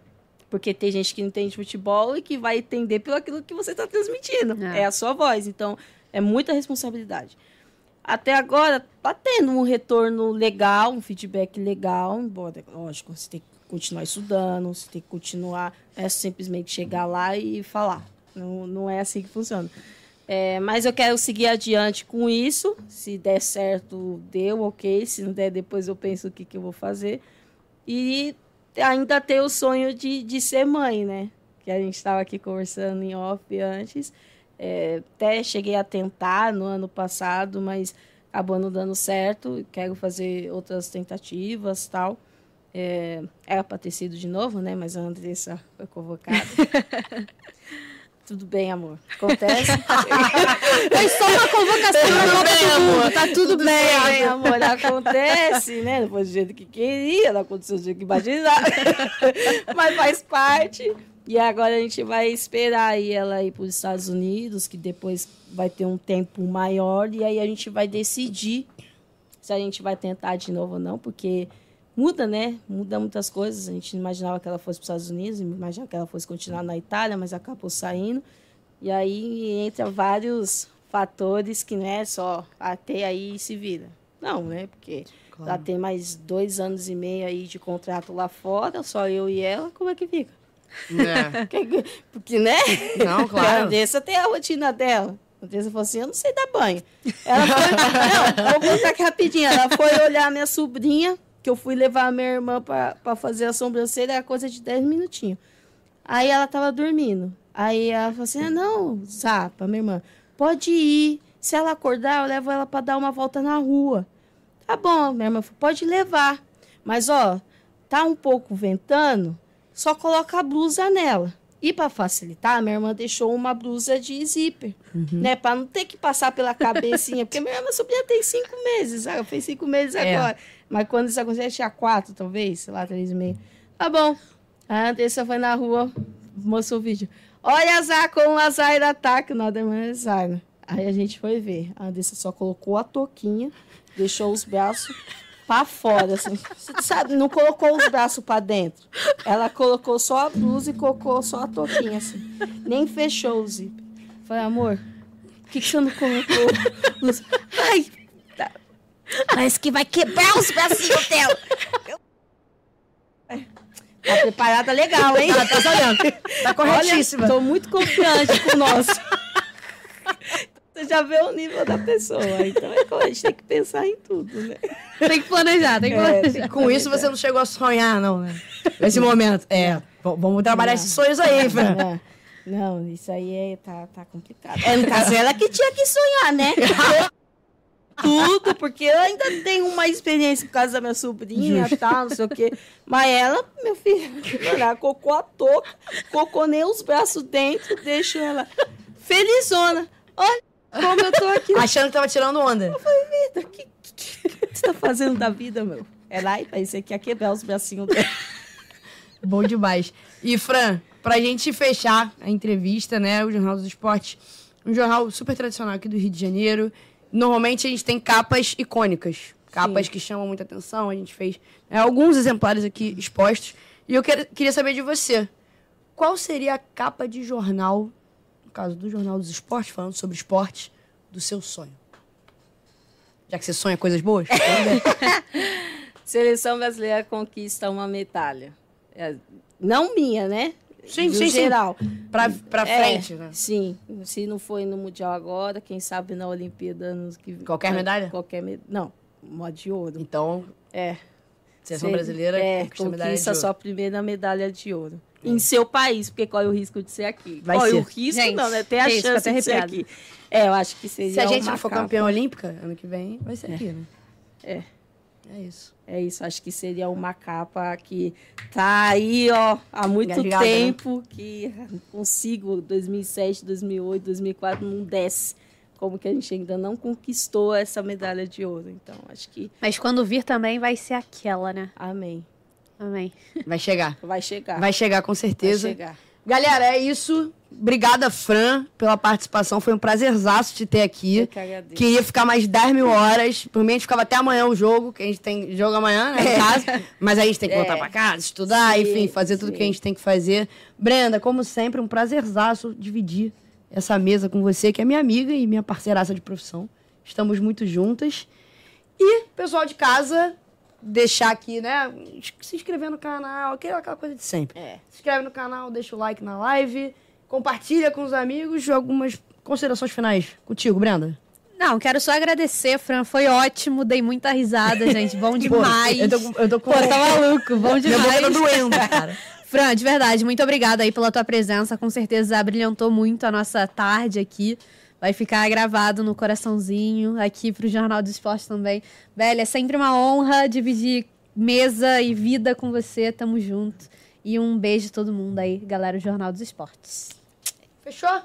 Porque tem gente que não entende futebol e que vai entender pelo aquilo que você está transmitindo. É. é a sua voz. Então, é muita responsabilidade. Até agora, tá tendo um retorno legal, um feedback legal. Embora, lógico, você tem que continuar estudando, você tem que continuar, é simplesmente chegar lá e falar. Não, não é assim que funciona. É, mas eu quero seguir adiante com isso. Se der certo, deu, ok. Se não der, depois eu penso o que, que eu vou fazer. E ainda ter o sonho de, de ser mãe, né? Que a gente estava aqui conversando em off antes. É, até cheguei a tentar no ano passado, mas acabou não dando certo. Quero fazer outras tentativas tal. É, era para ter sido de novo, né? Mas a Andressa foi convocada. [LAUGHS] Tudo bem, amor. Acontece. Foi [LAUGHS] só uma convocação tudo bem, amor. Tá tudo, tudo bem, bem, amor. Acontece, né? Não foi do jeito que queria, não aconteceu do jeito que imaginava. [LAUGHS] Mas faz parte. E agora a gente vai esperar aí ela ir para os Estados Unidos, que depois vai ter um tempo maior, e aí a gente vai decidir se a gente vai tentar de novo ou não, porque muda, né? Muda muitas coisas. A gente não imaginava que ela fosse para os Estados Unidos, imaginava que ela fosse continuar na Itália, mas acabou saindo. E aí entra vários fatores que não é só até aí se vira. Não, né? Porque claro. ela tem mais dois anos e meio aí de contrato lá fora, só eu e ela, como é que fica? É. [LAUGHS] Porque, né? Não, claro. A Andressa tem a rotina dela. A Andressa falou assim: eu não sei dar banho. Ela foi. [LAUGHS] não, vou contar aqui rapidinho. Ela foi olhar a minha sobrinha que eu fui levar a minha irmã para fazer a sobrancelha, era coisa de 10 minutinhos. Aí ela tava dormindo. Aí ela falou assim: ah, não, Zapa, minha irmã, pode ir. Se ela acordar, eu levo ela para dar uma volta na rua. Tá bom, minha irmã falou, pode levar. Mas, ó, tá um pouco ventando, só coloca a blusa nela. E para facilitar, minha irmã deixou uma blusa de zíper, uhum. né? Para não ter que passar pela cabecinha. porque minha irmã sobrinha tem cinco meses, sabe? Fez cinco meses é. agora. Mas quando isso aconteceu, tinha quatro, talvez, sei lá, três e meio. Tá bom. A Andressa foi na rua, mostrou o vídeo. Olha Azar com o Azar ataque, o Northern Azar. Né? Aí a gente foi ver. A Andressa só colocou a toquinha, deixou os braços para fora, assim. Sabe, não colocou os braços para dentro. Ela colocou só a blusa e colocou só a toquinha, assim. Nem fechou o zíper. Falei, amor, por que, que você não colocou? Ai, Parece que vai quebrar os bracinhos dela. Tá preparada legal, hein? Tá, tá sabendo. Tá corretíssima. Olha, tô muito confiante com o nosso. Você já vê o nível da pessoa. Então é a gente tem que pensar em tudo, né? Tem que planejar, tem que planejar. É, tem que com planejar. isso você não chegou a sonhar, não, né? Nesse momento. É, vamos trabalhar não. esses sonhos aí, [LAUGHS] Fran. É. Não, isso aí é, tá, tá complicado. É, no caso, ela que tinha que sonhar, né? [LAUGHS] tudo, porque eu ainda tenho uma experiência por causa da minha sobrinha e tal, não sei o quê. Mas ela, meu filho, [LAUGHS] ela cocou a touca, cocou nem os braços dentro, deixo ela felizona. Olha como eu tô aqui. Achando que tava tirando onda. Eu falei, vida, o que, que, que, você tá fazendo da vida, meu? É lá e pensei que ia quebrar os bracinhos dela. [LAUGHS] Bom demais. E, Fran, pra gente fechar a entrevista, né, o Jornal dos Esportes, um jornal super tradicional aqui do Rio de Janeiro, Normalmente a gente tem capas icônicas, capas Sim. que chamam muita atenção. A gente fez né, alguns exemplares aqui expostos. E eu quer, queria saber de você. Qual seria a capa de jornal, no caso do Jornal dos Esportes, falando sobre esporte, do seu sonho? Já que você sonha coisas boas? [LAUGHS] Seleção brasileira conquista uma medalha. É, não minha, né? Sim, sim, geral. sim. Pra, pra é, frente, né? Sim. Se não foi no Mundial agora, quem sabe na Olimpíada nos que Qualquer medalha? Qualquer medalha. Não, modo de ouro. Então. É. Seleção brasileira é, conquista, conquista sua primeira medalha de ouro. É. Em seu país, porque corre o risco de ser aqui. Vai corre ser. o risco, gente, não, né? Tem a chance de ser aqui. É, eu acho que seria Se a gente não for campeã olímpica, ano que vem, vai ser é. aqui, né? É. É isso. É isso, acho que seria uma capa que tá aí, ó, há muito Engajada, né? tempo, né? que consigo, 2007, 2008, 2004, não desce. Como que a gente ainda não conquistou essa medalha de ouro. Então, acho que. Mas quando vir também vai ser aquela, né? Amém. Amém. Vai chegar. Vai chegar. Vai chegar, com certeza. Vai chegar. Galera, é isso. Obrigada, Fran, pela participação. Foi um prazerzaço te ter aqui. Que. Queria ficar mais 10 mil horas. Por mim, a gente ficava até amanhã o jogo, que a gente tem jogo amanhã, né, em casa. Mas a gente tem que voltar É. pra casa, estudar, Sim, enfim, fazer tudo sim. que a gente tem que fazer. Brenda, como sempre, um prazerzaço dividir essa mesa com você, que é minha amiga e minha parceiraça de profissão. Estamos muito juntas. E, pessoal de casa, deixar aqui, né? Se inscrever no canal, aquela coisa de sempre. É. Se inscreve no canal, deixa o like na live, compartilha com os amigos. Algumas considerações finais contigo, Brenda. Não, quero só agradecer, Fran. Foi ótimo, dei muita risada, [LAUGHS] gente. Bom demais. eu tô eu tô com- Pô, tá maluco, bom Minha demais. boca tá doendo, [LAUGHS] cara. Fran, de verdade, muito obrigada aí pela tua presença. Com certeza abrilhantou muito a nossa tarde aqui. Vai ficar gravado no coraçãozinho aqui pro Jornal do Esporte também. Velho, é sempre uma honra dividir mesa e vida com você. Tamo junto. E um beijo a todo mundo aí, galera do Jornal dos Esportes. Fechou?